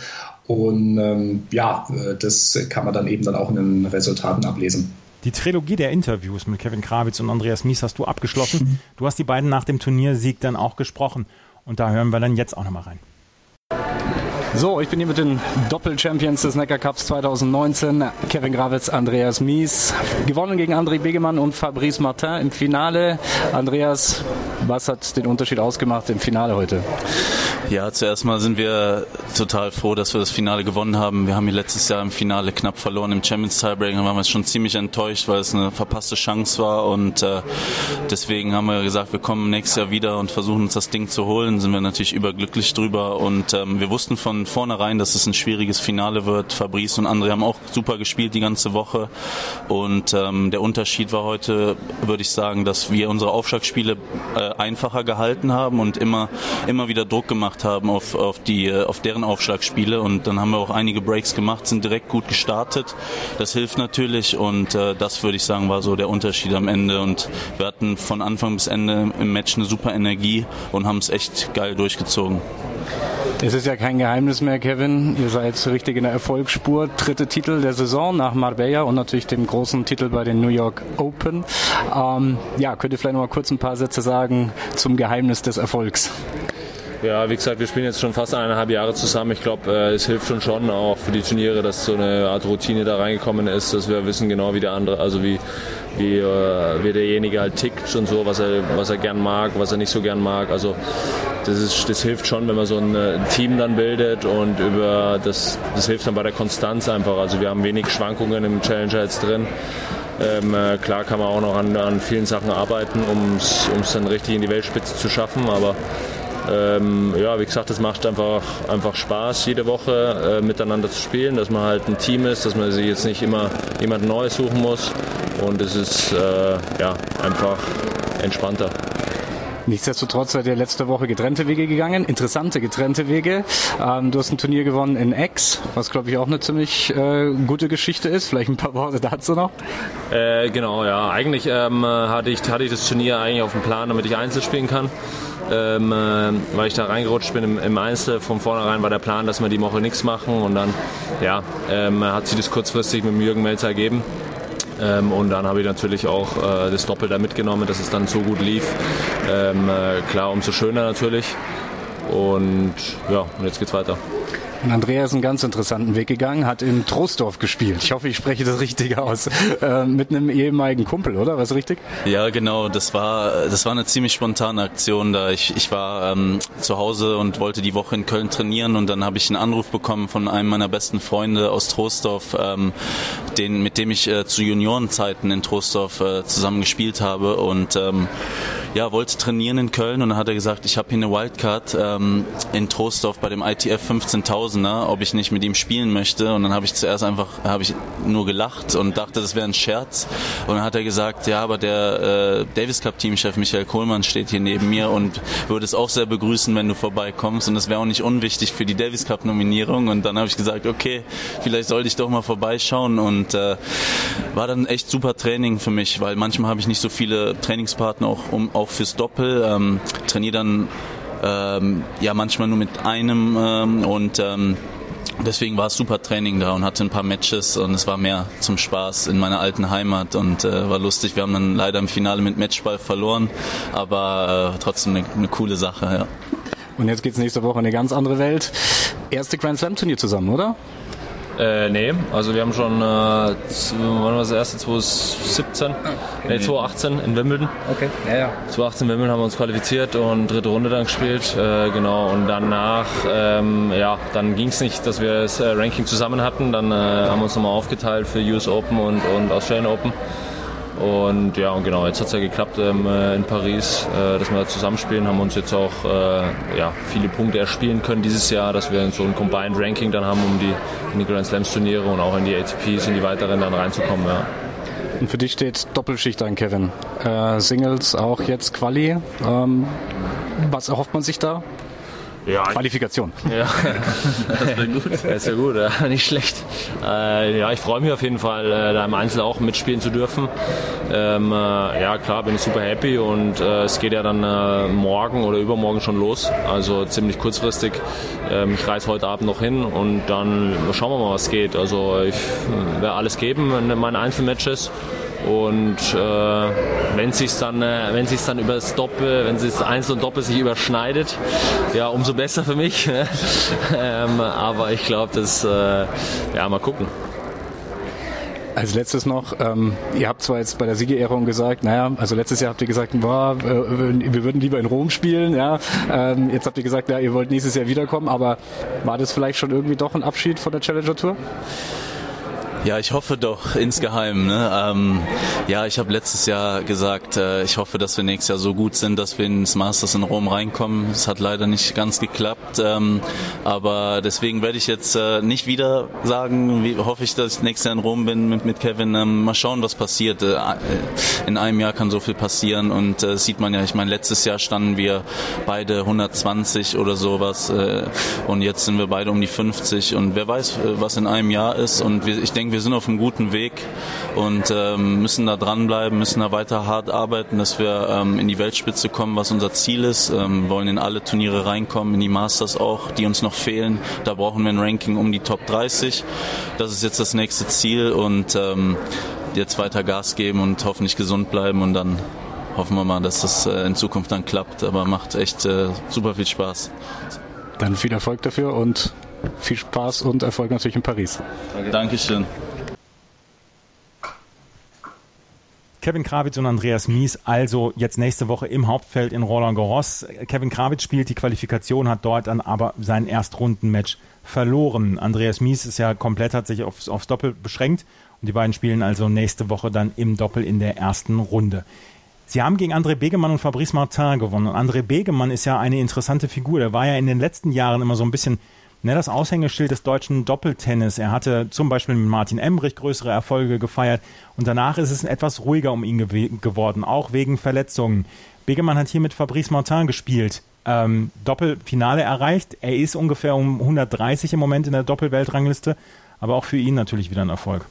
Und ähm, ja, äh, das kann man dann eben dann auch in den Resultaten ablesen. Die Trilogie der Interviews mit Kevin Krawitz und Andreas Mies hast du abgeschlossen. Du hast die beiden nach dem Turniersieg dann auch gesprochen. Und da hören wir dann jetzt auch nochmal rein. So, ich bin hier mit den Doppel-Champions des Neckar Cups 2019, Kevin Gravitz, Andreas Mies. Gewonnen gegen André Begemann und Fabrice Martin im Finale. Andreas, was hat den Unterschied ausgemacht im Finale heute? Ja, zuerst mal sind wir total froh, dass wir das Finale gewonnen haben. Wir haben hier letztes Jahr im Finale knapp verloren im Champions Tiebreak. Da waren wir schon ziemlich enttäuscht, weil es eine verpasste Chance war und äh, deswegen haben wir gesagt, wir kommen nächstes Jahr wieder und versuchen uns das Ding zu holen. Sind wir natürlich überglücklich drüber und ähm, wir wussten von vornherein, dass es ein schwieriges Finale wird. Fabrice und André haben auch super gespielt die ganze Woche und ähm, der Unterschied war heute, würde ich sagen, dass wir unsere Aufschlagspiele äh, einfacher gehalten haben und immer immer wieder Druck gemacht gemacht haben auf, auf, die, äh, auf deren Aufschlagspiele und dann haben wir auch einige Breaks gemacht, sind direkt gut gestartet. Das hilft natürlich und äh, das würde ich sagen war so der Unterschied am Ende und wir hatten von Anfang bis Ende im Match eine super Energie und haben es echt geil durchgezogen. Es ist ja kein Geheimnis mehr, Kevin. Ihr seid richtig in der Erfolgsspur. Dritte Titel der Saison nach Marbella und natürlich dem großen Titel bei den New York Open. Ähm, ja, könnt ihr vielleicht noch mal kurz ein paar Sätze sagen zum Geheimnis des Erfolgs? Ja, wie gesagt, wir spielen jetzt schon fast eineinhalb Jahre zusammen. Ich glaube, äh, es hilft schon schon auch für die Turniere, dass so eine Art Routine da reingekommen ist, dass wir wissen genau, wie der andere, also wie, wie, äh, wie derjenige halt tickt und so, was er, was er gern mag, was er nicht so gern mag. Also das, ist, das hilft schon, wenn man so ein äh, Team dann bildet und über das, das hilft dann bei der Konstanz einfach. Also wir haben wenig Schwankungen im Challenger jetzt drin. Ähm, äh, klar kann man auch noch an, an vielen Sachen arbeiten, um es dann richtig in die Weltspitze zu schaffen, aber ähm, ja, wie gesagt, es macht einfach, einfach Spaß, jede Woche äh, miteinander zu spielen, dass man halt ein Team ist, dass man sich jetzt nicht immer jemand Neues suchen muss und es ist äh, ja, einfach entspannter. Nichtsdestotrotz seid ihr letzte Woche getrennte Wege gegangen, interessante getrennte Wege. Ähm, du hast ein Turnier gewonnen in X, was glaube ich auch eine ziemlich äh, gute Geschichte ist. Vielleicht ein paar Worte dazu noch. Äh, genau, ja. Eigentlich ähm, hatte, ich, hatte ich das Turnier eigentlich auf dem Plan, damit ich Einzel spielen kann. Ähm, äh, weil ich da reingerutscht bin im, im, Einzel. Von vornherein war der Plan, dass wir die Woche nichts machen und dann ja, ähm, hat sich das kurzfristig mit Jürgen Melzer ergeben. Ähm, und dann habe ich natürlich auch äh, das Doppel da mitgenommen, dass es dann so gut lief. Ähm, äh, klar, umso schöner natürlich. Und ja, und jetzt geht's weiter. Und Andrea ist einen ganz interessanten Weg gegangen, hat in Troisdorf gespielt. Ich hoffe, ich spreche das richtig aus. Äh, mit einem ehemaligen Kumpel, oder? Was richtig? Ja, genau. Das war, das war eine ziemlich spontane Aktion. Da ich, ich war ähm, zu Hause und wollte die Woche in Köln trainieren und dann habe ich einen Anruf bekommen von einem meiner besten Freunde aus Troisdorf, ähm, den, mit dem ich äh, zu Juniorenzeiten in Troisdorf äh, zusammen gespielt habe und ähm, ja, wollte trainieren in Köln und dann hat er gesagt, ich habe hier eine Wildcard ähm, in Troisdorf bei dem ITF 15.000er, ob ich nicht mit ihm spielen möchte. Und dann habe ich zuerst einfach, habe ich nur gelacht und dachte, das wäre ein Scherz. Und dann hat er gesagt, ja, aber der äh, Davis Cup Teamchef Michael Kohlmann steht hier neben mir und würde es auch sehr begrüßen, wenn du vorbeikommst. Und das wäre auch nicht unwichtig für die Davis Cup Nominierung. Und dann habe ich gesagt, okay, vielleicht sollte ich doch mal vorbeischauen. Und äh, war dann echt super Training für mich, weil manchmal habe ich nicht so viele Trainingspartner auch um auf auch fürs Doppel, ähm, trainiere dann ähm, ja manchmal nur mit einem ähm, und ähm, deswegen war es super Training da und hatte ein paar Matches und es war mehr zum Spaß in meiner alten Heimat und äh, war lustig. Wir haben dann leider im Finale mit Matchball verloren, aber äh, trotzdem eine, eine coole Sache, ja. Und jetzt geht's nächste Woche in eine ganz andere Welt. Erste Grand Slam Turnier zusammen, oder? Äh, nee, also wir haben schon, äh, wann war das erste? 2017? Nee, 2018 in Wimbledon. Okay, ja, ja. 2018 in Wimbledon haben wir uns qualifiziert und dritte Runde dann gespielt, äh, genau. Und danach, ähm, ja, dann ging es nicht, dass wir das äh, Ranking zusammen hatten. Dann äh, haben wir uns nochmal aufgeteilt für US Open und, und Australian Open. Und ja, und genau, jetzt hat es ja geklappt ähm, äh, in Paris, äh, dass wir da zusammenspielen, haben uns jetzt auch äh, ja, viele Punkte erspielen können dieses Jahr, dass wir so ein Combined Ranking dann haben, um die, in die Grand Slams Turniere und auch in die ATPs, in die weiteren dann reinzukommen. Ja. Und für dich steht Doppelschicht an, Kevin. Äh, Singles auch jetzt Quali. Ähm, was erhofft man sich da? Ja, Qualifikation. Ja, (laughs) das wäre gut. (laughs) Das ist ja gut, ja. (laughs) nicht schlecht. Äh, ja, ich freue mich auf jeden Fall, äh, da im Einzel auch mitspielen zu dürfen. Ähm, äh, ja, klar, bin ich super happy und äh, es geht ja dann äh, morgen oder übermorgen schon los. Also ziemlich kurzfristig. Ähm, ich reise heute Abend noch hin und dann schauen wir mal, was geht. Also ich äh, werde alles geben in meinen Einzelmatches. Und äh, wenn sich dann, äh, wenn sich dann über das Doppel, wenn das Einzel und Doppel sich überschneidet, ja, umso besser für mich. (laughs) ähm, aber ich glaube, das, äh, ja, mal gucken. Als letztes noch, ähm, ihr habt zwar jetzt bei der Siegerehrung gesagt, naja, also letztes Jahr habt ihr gesagt, boah, äh, wir würden lieber in Rom spielen, ja. Ähm, jetzt habt ihr gesagt, ja, ihr wollt nächstes Jahr wiederkommen, aber war das vielleicht schon irgendwie doch ein Abschied von der Challenger Tour? Ja, ich hoffe doch (laughs) insgeheim. Ne? Ähm, ja, ich habe letztes Jahr gesagt, äh, ich hoffe, dass wir nächstes Jahr so gut sind, dass wir ins Masters in Rom reinkommen. Es hat leider nicht ganz geklappt, ähm, aber deswegen werde ich jetzt äh, nicht wieder sagen, wie hoffe ich, dass ich nächstes Jahr in Rom bin mit, mit Kevin. Ähm, mal schauen, was passiert. Äh, in einem Jahr kann so viel passieren und äh, sieht man ja. Ich meine, letztes Jahr standen wir beide 120 oder sowas äh, und jetzt sind wir beide um die 50 und wer weiß, äh, was in einem Jahr ist. Und wir, ich denke denke, wir sind auf einem guten Weg und ähm, müssen da dranbleiben, müssen da weiter hart arbeiten, dass wir ähm, in die Weltspitze kommen, was unser Ziel ist. Ähm, wollen in alle Turniere reinkommen, in die Masters auch, die uns noch fehlen. Da brauchen wir ein Ranking um die Top 30. Das ist jetzt das nächste Ziel und ähm, jetzt weiter Gas geben und hoffentlich gesund bleiben und dann hoffen wir mal, dass das äh, in Zukunft dann klappt. Aber macht echt äh, super viel Spaß. Dann viel Erfolg dafür und viel Spaß und Erfolg natürlich in Paris. Danke. Dankeschön. Kevin Krawitz und Andreas Mies also jetzt nächste Woche im Hauptfeld in Roland Garros. Kevin Krawitz spielt die Qualifikation, hat dort dann aber sein Erstrundenmatch verloren. Andreas Mies ist ja komplett, hat sich aufs, aufs Doppel beschränkt und die beiden spielen also nächste Woche dann im Doppel in der ersten Runde. Sie haben gegen André Begemann und Fabrice Martin gewonnen. Und André Begemann ist ja eine interessante Figur. Der war ja in den letzten Jahren immer so ein bisschen ne, das Aushängeschild des deutschen Doppeltennis. Er hatte zum Beispiel mit Martin Emrich größere Erfolge gefeiert und danach ist es etwas ruhiger um ihn gew geworden, auch wegen Verletzungen. Begemann hat hier mit Fabrice Martin gespielt. Ähm, Doppelfinale erreicht. Er ist ungefähr um 130 im Moment in der Doppelweltrangliste, aber auch für ihn natürlich wieder ein Erfolg.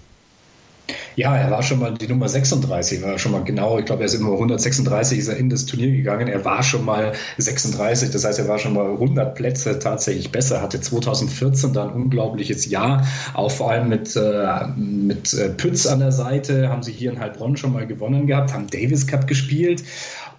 Ja, er war schon mal die Nummer 36, war schon mal genau, ich glaube, er ist immer 136 ist er in das Turnier gegangen. Er war schon mal 36, das heißt, er war schon mal 100 Plätze tatsächlich besser, hatte 2014 dann ein unglaubliches Jahr, auch vor allem mit, äh, mit äh, Pütz an der Seite, haben sie hier in Heilbronn schon mal gewonnen gehabt, haben Davis Cup gespielt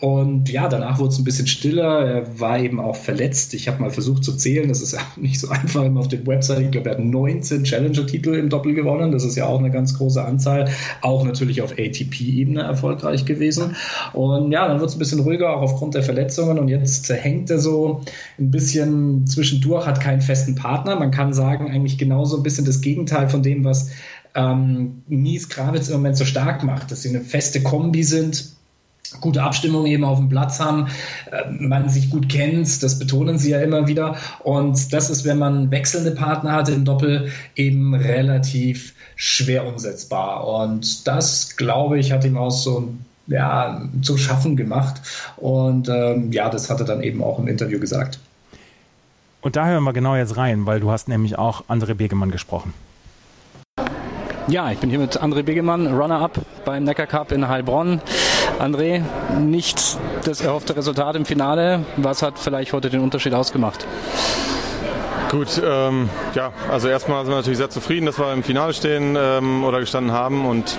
und ja, danach wurde es ein bisschen stiller. Er war eben auch verletzt. Ich habe mal versucht zu zählen. Das ist ja (laughs) nicht so einfach immer auf den Website. Ich glaube, er hat 19 Challenger-Titel im Doppel gewonnen. Das ist ja auch eine ganz große Anzahl. Auch natürlich auf ATP-Ebene erfolgreich gewesen. Und ja, dann wird es ein bisschen ruhiger, auch aufgrund der Verletzungen. Und jetzt hängt er so ein bisschen zwischendurch, hat keinen festen Partner. Man kann sagen, eigentlich genauso ein bisschen das Gegenteil von dem, was ähm, Mies Kravitz im Moment so stark macht, dass sie eine feste Kombi sind gute Abstimmung eben auf dem Platz haben, äh, man sich gut kennt, das betonen sie ja immer wieder. Und das ist, wenn man wechselnde Partner hat im Doppel, eben relativ schwer umsetzbar. Und das, glaube ich, hat ihm auch so ja, zu schaffen gemacht. Und ähm, ja, das hat er dann eben auch im Interview gesagt. Und da hören wir genau jetzt rein, weil du hast nämlich auch André Begemann gesprochen. Ja, ich bin hier mit André Begemann, Runner-Up beim Neckar Cup in Heilbronn. André, nicht das erhoffte Resultat im Finale. Was hat vielleicht heute den Unterschied ausgemacht? Gut, ähm, ja, also erstmal sind wir natürlich sehr zufrieden, dass wir im Finale stehen ähm, oder gestanden haben und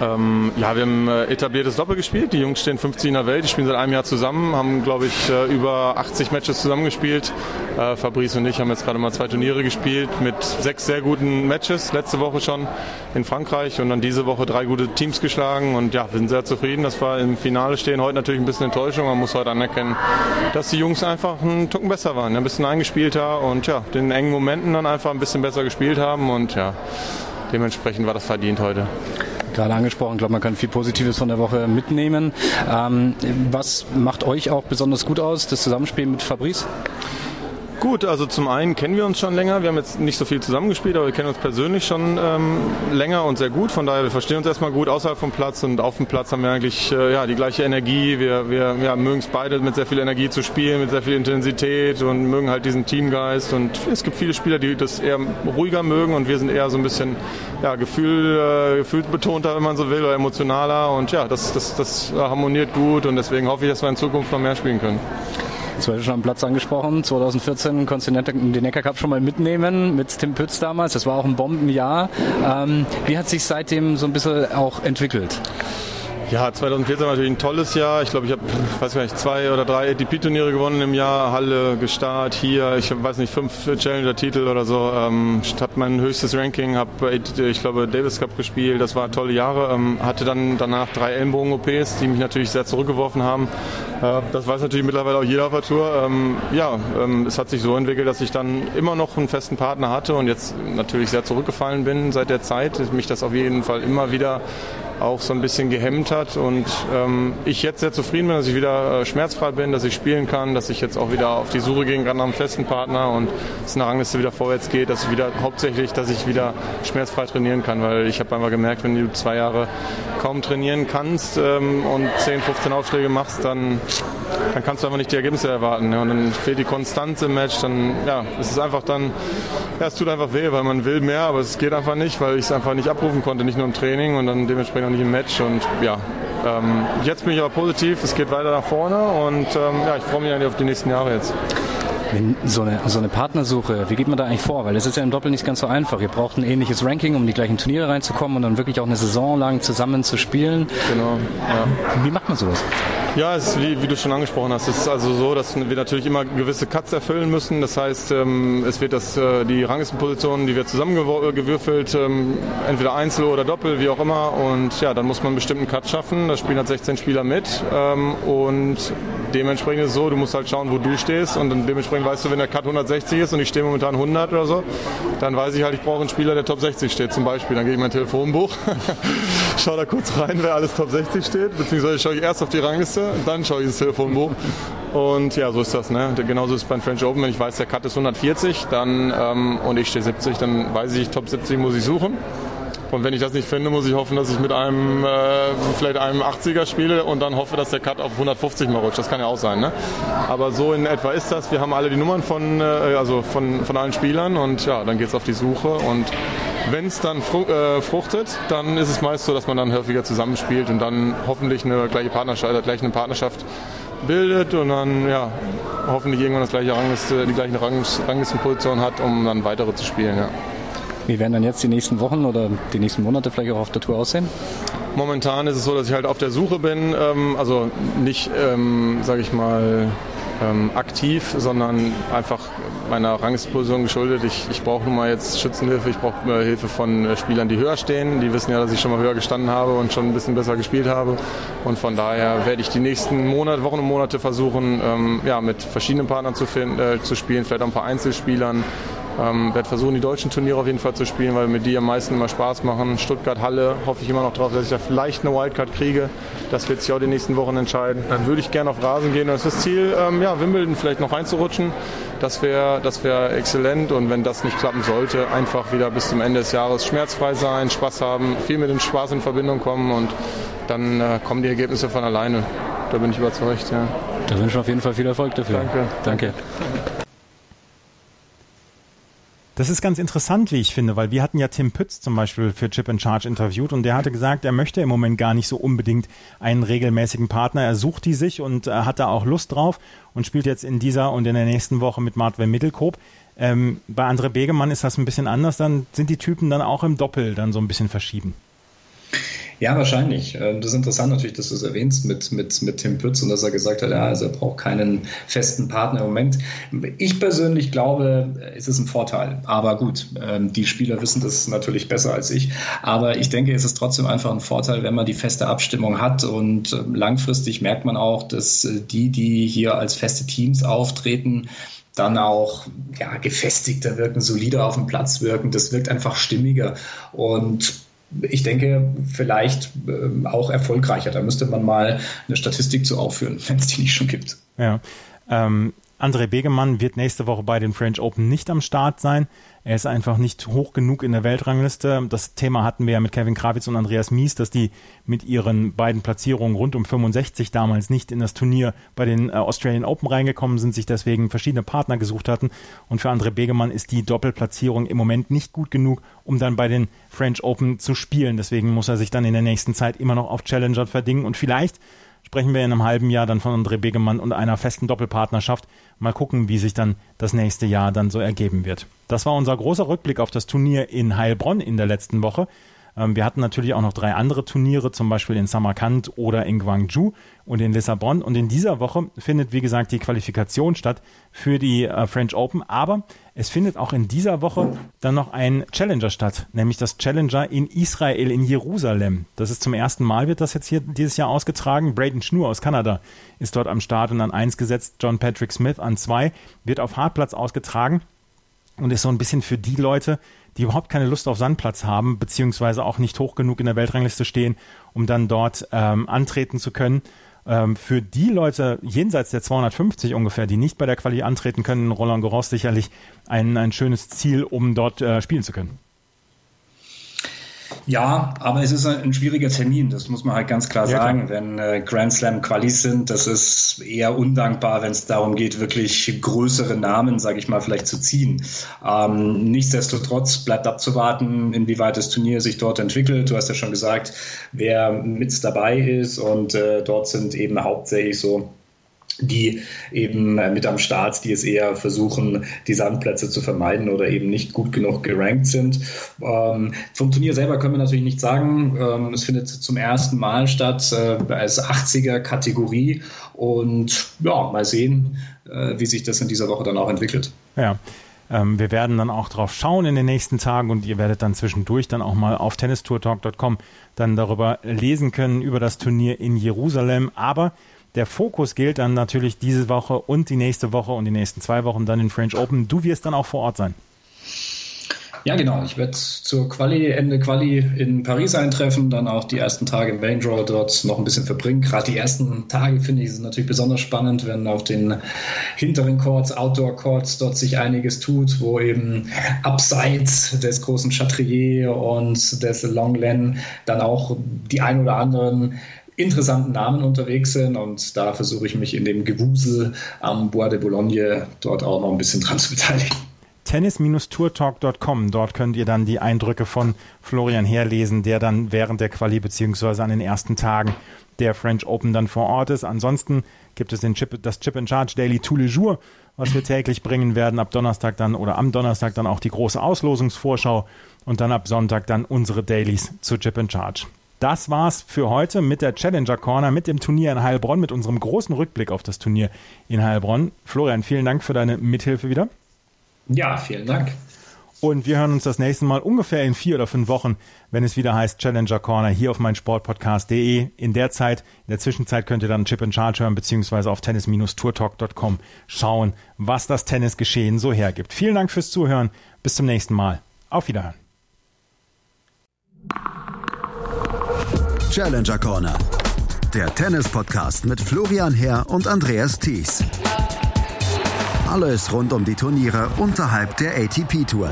ähm, ja, wir haben äh, etabliertes Doppel gespielt. Die Jungs stehen 50 in der Welt, die spielen seit einem Jahr zusammen, haben, glaube ich, äh, über 80 Matches zusammengespielt. Äh, Fabrice und ich haben jetzt gerade mal zwei Turniere gespielt mit sechs sehr guten Matches. Letzte Woche schon in Frankreich und dann diese Woche drei gute Teams geschlagen. Und ja, wir sind sehr zufrieden, dass wir im Finale stehen. Heute natürlich ein bisschen Enttäuschung. Man muss heute anerkennen, dass die Jungs einfach einen Tucken besser waren, ein bisschen eingespielter und ja, den engen Momenten dann einfach ein bisschen besser gespielt haben. Und ja, dementsprechend war das verdient heute gerade angesprochen. Ich glaube, man kann viel Positives von der Woche mitnehmen. Ähm, was macht euch auch besonders gut aus, das Zusammenspiel mit Fabrice? Gut, also zum einen kennen wir uns schon länger. Wir haben jetzt nicht so viel zusammengespielt, aber wir kennen uns persönlich schon ähm, länger und sehr gut. Von daher, wir verstehen uns erstmal gut außerhalb vom Platz und auf dem Platz haben wir eigentlich äh, ja, die gleiche Energie. Wir, wir ja, mögen es beide mit sehr viel Energie zu spielen, mit sehr viel Intensität und mögen halt diesen Teamgeist. Und es gibt viele Spieler, die das eher ruhiger mögen und wir sind eher so ein bisschen ja, Gefühl, äh, gefühlsbetonter, wenn man so will, oder emotionaler. Und ja, das, das, das harmoniert gut und deswegen hoffe ich, dass wir in Zukunft noch mehr spielen können. Wurde schon am Platz angesprochen. 2014 konntest du den Neckar Cup schon mal mitnehmen mit Tim Pütz damals. Das war auch ein Bombenjahr. Ähm, wie hat sich seitdem so ein bisschen auch entwickelt? Ja, 2014 war natürlich ein tolles Jahr. Ich glaube, ich habe, weiß gar nicht, zwei oder drei ATP-Turniere gewonnen im Jahr. Halle, Gestart, hier, ich weiß nicht, fünf Challenger-Titel oder so. Ähm, ich habe mein höchstes Ranking, habe, ich glaube, Davis Cup gespielt. Das war tolle Jahre. Ähm, hatte dann danach drei Ellenbogen-OPs, die mich natürlich sehr zurückgeworfen haben. Äh, das weiß natürlich mittlerweile auch jeder auf der Tour. Ähm, ja, ähm, es hat sich so entwickelt, dass ich dann immer noch einen festen Partner hatte und jetzt natürlich sehr zurückgefallen bin seit der Zeit. Mich das auf jeden Fall immer wieder auch so ein bisschen gehemmt hat und ähm, ich jetzt sehr zufrieden bin, dass ich wieder äh, schmerzfrei bin, dass ich spielen kann, dass ich jetzt auch wieder auf die Suche gehen kann nach einem festen Partner und dass eine Rangliste wieder vorwärts geht, dass ich wieder hauptsächlich, dass ich wieder schmerzfrei trainieren kann, weil ich habe einmal gemerkt, wenn du zwei Jahre kaum trainieren kannst ähm, und 10, 15 Aufschläge machst, dann, dann kannst du einfach nicht die Ergebnisse erwarten. Ne? Und dann fehlt die Konstanz im Match, dann ja, es ist einfach dann, ja, es tut einfach weh, weil man will mehr, aber es geht einfach nicht, weil ich es einfach nicht abrufen konnte, nicht nur im Training und dann dementsprechend im Match. Und ja, ähm, jetzt bin ich aber positiv, es geht weiter nach vorne und ähm, ja, ich freue mich eigentlich auf die nächsten Jahre jetzt. Wenn so eine, so eine Partnersuche, wie geht man da eigentlich vor? Weil das ist ja im Doppel nicht ganz so einfach. Ihr braucht ein ähnliches Ranking, um die gleichen Turniere reinzukommen und dann wirklich auch eine Saison lang zusammen zu spielen. Genau. Ja. Wie macht man sowas? Ja, es ist wie, wie, du schon angesprochen hast. Es ist also so, dass wir natürlich immer gewisse Cuts erfüllen müssen. Das heißt, ähm, es wird das, äh, die Ranglistenpositionen, die wir zusammengewürfelt, ähm, entweder Einzel oder Doppel, wie auch immer. Und ja, dann muss man einen bestimmten Cut schaffen. Da spielen halt 16 Spieler mit. Ähm, und dementsprechend ist es so, du musst halt schauen, wo du stehst und dementsprechend weißt du, wenn der Cut 160 ist und ich stehe momentan 100 oder so, dann weiß ich halt, ich brauche einen Spieler, der Top 60 steht zum Beispiel. Dann gehe ich mein Telefonbuch, (laughs) schaue da kurz rein, wer alles Top 60 steht, beziehungsweise schaue ich erst auf die Rangliste, dann schaue ich ins Telefonbuch. Und ja, so ist das. Ne? Genauso ist es beim French Open, wenn ich weiß, der Cut ist 140 dann, ähm, und ich stehe 70, dann weiß ich, Top 70 muss ich suchen. Und wenn ich das nicht finde, muss ich hoffen, dass ich mit einem, äh, vielleicht einem 80er spiele und dann hoffe, dass der Cut auf 150 mal rutscht. Das kann ja auch sein. Ne? Aber so in etwa ist das. Wir haben alle die Nummern von, äh, also von, von allen Spielern und ja, dann geht es auf die Suche. Und wenn es dann fru äh, fruchtet, dann ist es meist so, dass man dann häufiger zusammenspielt und dann hoffentlich eine gleiche Partnerschaft, äh, gleich eine Partnerschaft bildet und dann ja, hoffentlich irgendwann das gleiche Rangliste, die gleichen Ranglistenposition hat, um dann weitere zu spielen. Ja. Wie werden dann jetzt die nächsten Wochen oder die nächsten Monate vielleicht auch auf der Tour aussehen? Momentan ist es so, dass ich halt auf der Suche bin, ähm, also nicht, ähm, sage ich mal, ähm, aktiv, sondern einfach meiner Rangsposition geschuldet. Ich, ich brauche nun mal jetzt Schützenhilfe, ich brauche äh, Hilfe von äh, Spielern, die höher stehen. Die wissen ja, dass ich schon mal höher gestanden habe und schon ein bisschen besser gespielt habe. Und von daher werde ich die nächsten Monate, Wochen und Monate versuchen, ähm, ja, mit verschiedenen Partnern zu, finden, äh, zu spielen, vielleicht auch ein paar Einzelspielern ähm, werde versuchen, die deutschen Turniere auf jeden Fall zu spielen, weil mir die am meisten immer Spaß machen. Stuttgart, Halle hoffe ich immer noch drauf, dass ich da vielleicht eine Wildcard kriege. Das wird sich auch die nächsten Wochen entscheiden. Dann würde ich gerne auf Rasen gehen. Das ist das Ziel, ähm, ja, Wimbledon vielleicht noch reinzurutschen. Das wäre das wär exzellent. Und wenn das nicht klappen sollte, einfach wieder bis zum Ende des Jahres schmerzfrei sein, Spaß haben, viel mit dem Spaß in Verbindung kommen und dann äh, kommen die Ergebnisse von alleine. Da bin ich überzeugt. Ja. Da wünsche ich auf jeden Fall viel Erfolg dafür. Danke. Danke. Das ist ganz interessant, wie ich finde, weil wir hatten ja Tim Pütz zum Beispiel für Chip and Charge interviewt und der hatte gesagt, er möchte im Moment gar nicht so unbedingt einen regelmäßigen Partner. Er sucht die sich und äh, hat da auch Lust drauf und spielt jetzt in dieser und in der nächsten Woche mit Martwell Mittelkoop. Ähm, bei André Begemann ist das ein bisschen anders, dann sind die Typen dann auch im Doppel dann so ein bisschen verschieben. Ja, wahrscheinlich. Ähm, das ist interessant natürlich, dass du es erwähnst mit, mit, mit Tim Pütz und dass er gesagt hat, ja, also er braucht keinen festen Partner im Moment. Ich persönlich glaube, es ist ein Vorteil. Aber gut, ähm, die Spieler wissen das natürlich besser als ich. Aber ich denke, es ist trotzdem einfach ein Vorteil, wenn man die feste Abstimmung hat und ähm, langfristig merkt man auch, dass äh, die, die hier als feste Teams auftreten, dann auch ja, gefestigter wirken, solider auf dem Platz wirken. Das wirkt einfach stimmiger. Und ich denke, vielleicht äh, auch erfolgreicher. Da müsste man mal eine Statistik zu aufführen, (laughs) wenn es die nicht schon gibt. Ja. Ähm, André Begemann wird nächste Woche bei den French Open nicht am Start sein. Er ist einfach nicht hoch genug in der Weltrangliste. Das Thema hatten wir ja mit Kevin Krawitz und Andreas Mies, dass die mit ihren beiden Platzierungen rund um 65 damals nicht in das Turnier bei den äh, Australian Open reingekommen sind, sich deswegen verschiedene Partner gesucht hatten. Und für André Begemann ist die Doppelplatzierung im Moment nicht gut genug, um dann bei den French Open zu spielen. Deswegen muss er sich dann in der nächsten Zeit immer noch auf Challenger verdingen und vielleicht sprechen wir in einem halben Jahr dann von André Begemann und einer festen Doppelpartnerschaft. Mal gucken, wie sich dann das nächste Jahr dann so ergeben wird. Das war unser großer Rückblick auf das Turnier in Heilbronn in der letzten Woche. Ähm, wir hatten natürlich auch noch drei andere Turniere, zum Beispiel in Samarkand oder in Guangzhou und in Lissabon. Und in dieser Woche findet, wie gesagt, die Qualifikation statt für die äh, French Open. Aber es findet auch in dieser Woche dann noch ein Challenger statt, nämlich das Challenger in Israel, in Jerusalem. Das ist zum ersten Mal, wird das jetzt hier dieses Jahr ausgetragen. Braden Schnur aus Kanada ist dort am Start und an eins gesetzt. John Patrick Smith an zwei wird auf Hartplatz ausgetragen und ist so ein bisschen für die Leute, die überhaupt keine Lust auf Sandplatz haben, beziehungsweise auch nicht hoch genug in der Weltrangliste stehen, um dann dort ähm, antreten zu können. Ähm, für die Leute jenseits der 250 ungefähr, die nicht bei der Quali antreten können, Roland Garros sicherlich ein, ein schönes Ziel, um dort äh, spielen zu können. Ja, aber es ist ein schwieriger Termin, das muss man halt ganz klar ja, sagen. Klar. Wenn äh, Grand Slam Qualis sind, das ist eher undankbar, wenn es darum geht, wirklich größere Namen, sage ich mal, vielleicht zu ziehen. Ähm, nichtsdestotrotz bleibt abzuwarten, inwieweit das Turnier sich dort entwickelt. Du hast ja schon gesagt, wer mit dabei ist und äh, dort sind eben hauptsächlich so die eben mit am Start, die es eher versuchen, die Sandplätze zu vermeiden oder eben nicht gut genug gerankt sind. Ähm, vom Turnier selber können wir natürlich nicht sagen. Ähm, es findet zum ersten Mal statt äh, als 80er Kategorie und ja, mal sehen, äh, wie sich das in dieser Woche dann auch entwickelt. Ja. Ähm, wir werden dann auch drauf schauen in den nächsten Tagen und ihr werdet dann zwischendurch dann auch mal auf tennistourtalk.com dann darüber lesen können, über das Turnier in Jerusalem. Aber Der Fokus gilt dann natürlich diese Woche und die nächste Woche und die nächsten zwei Wochen dann in French Open. Du wirst dann auch vor Ort sein. Ja, genau. Ich werde zur Quali, Ende Quali in Paris eintreffen, dann auch die ersten Tage im Main Draw dort noch ein bisschen verbringen. Gerade die ersten Tage finde ich es natürlich besonders spannend, wenn auf den hinteren Courts, Outdoor Courts dort sich einiges tut, wo eben abseits des großen Chatrier und des Longlen dann auch die ein oder anderen interessanten Namen unterwegs sind und da versuche ich mich in dem Gewusel am Bois de Boulogne dort auch noch ein bisschen dran zu beteiligen tennis-tourtalk.com. Dort könnt ihr dann die Eindrücke von Florian herlesen, der dann während der Quali beziehungsweise an den ersten Tagen der French Open dann vor Ort ist. Ansonsten gibt es den Chip, das Chip in Charge Daily tous les jours, was wir täglich bringen werden. Ab Donnerstag dann oder am Donnerstag dann auch die große Auslosungsvorschau und dann ab Sonntag dann unsere Dailies zu Chip in Charge. Das war's für heute mit der Challenger Corner, mit dem Turnier in Heilbronn, mit unserem großen Rückblick auf das Turnier in Heilbronn. Florian, vielen Dank für deine Mithilfe wieder. Ja, vielen Dank. Und wir hören uns das nächste Mal ungefähr in vier oder fünf Wochen, wenn es wieder heißt Challenger Corner hier auf meinsportpodcast.de. In der Zeit, in der Zwischenzeit könnt ihr dann Chip and Charge hören, beziehungsweise auf tennis-tourtalk.com schauen, was das Tennisgeschehen so hergibt. Vielen Dank fürs Zuhören. Bis zum nächsten Mal. Auf Wiederhören. Challenger Corner. Der Tennis-Podcast mit Florian Herr und Andreas Thies. Alles rund um die Turniere unterhalb der ATP Tour.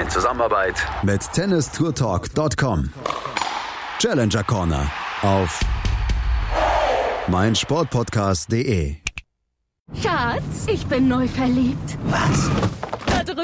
In Zusammenarbeit mit tennistourtalk.com. Challenger Corner auf meinsportpodcast.de. Schatz, ich bin neu verliebt. Was?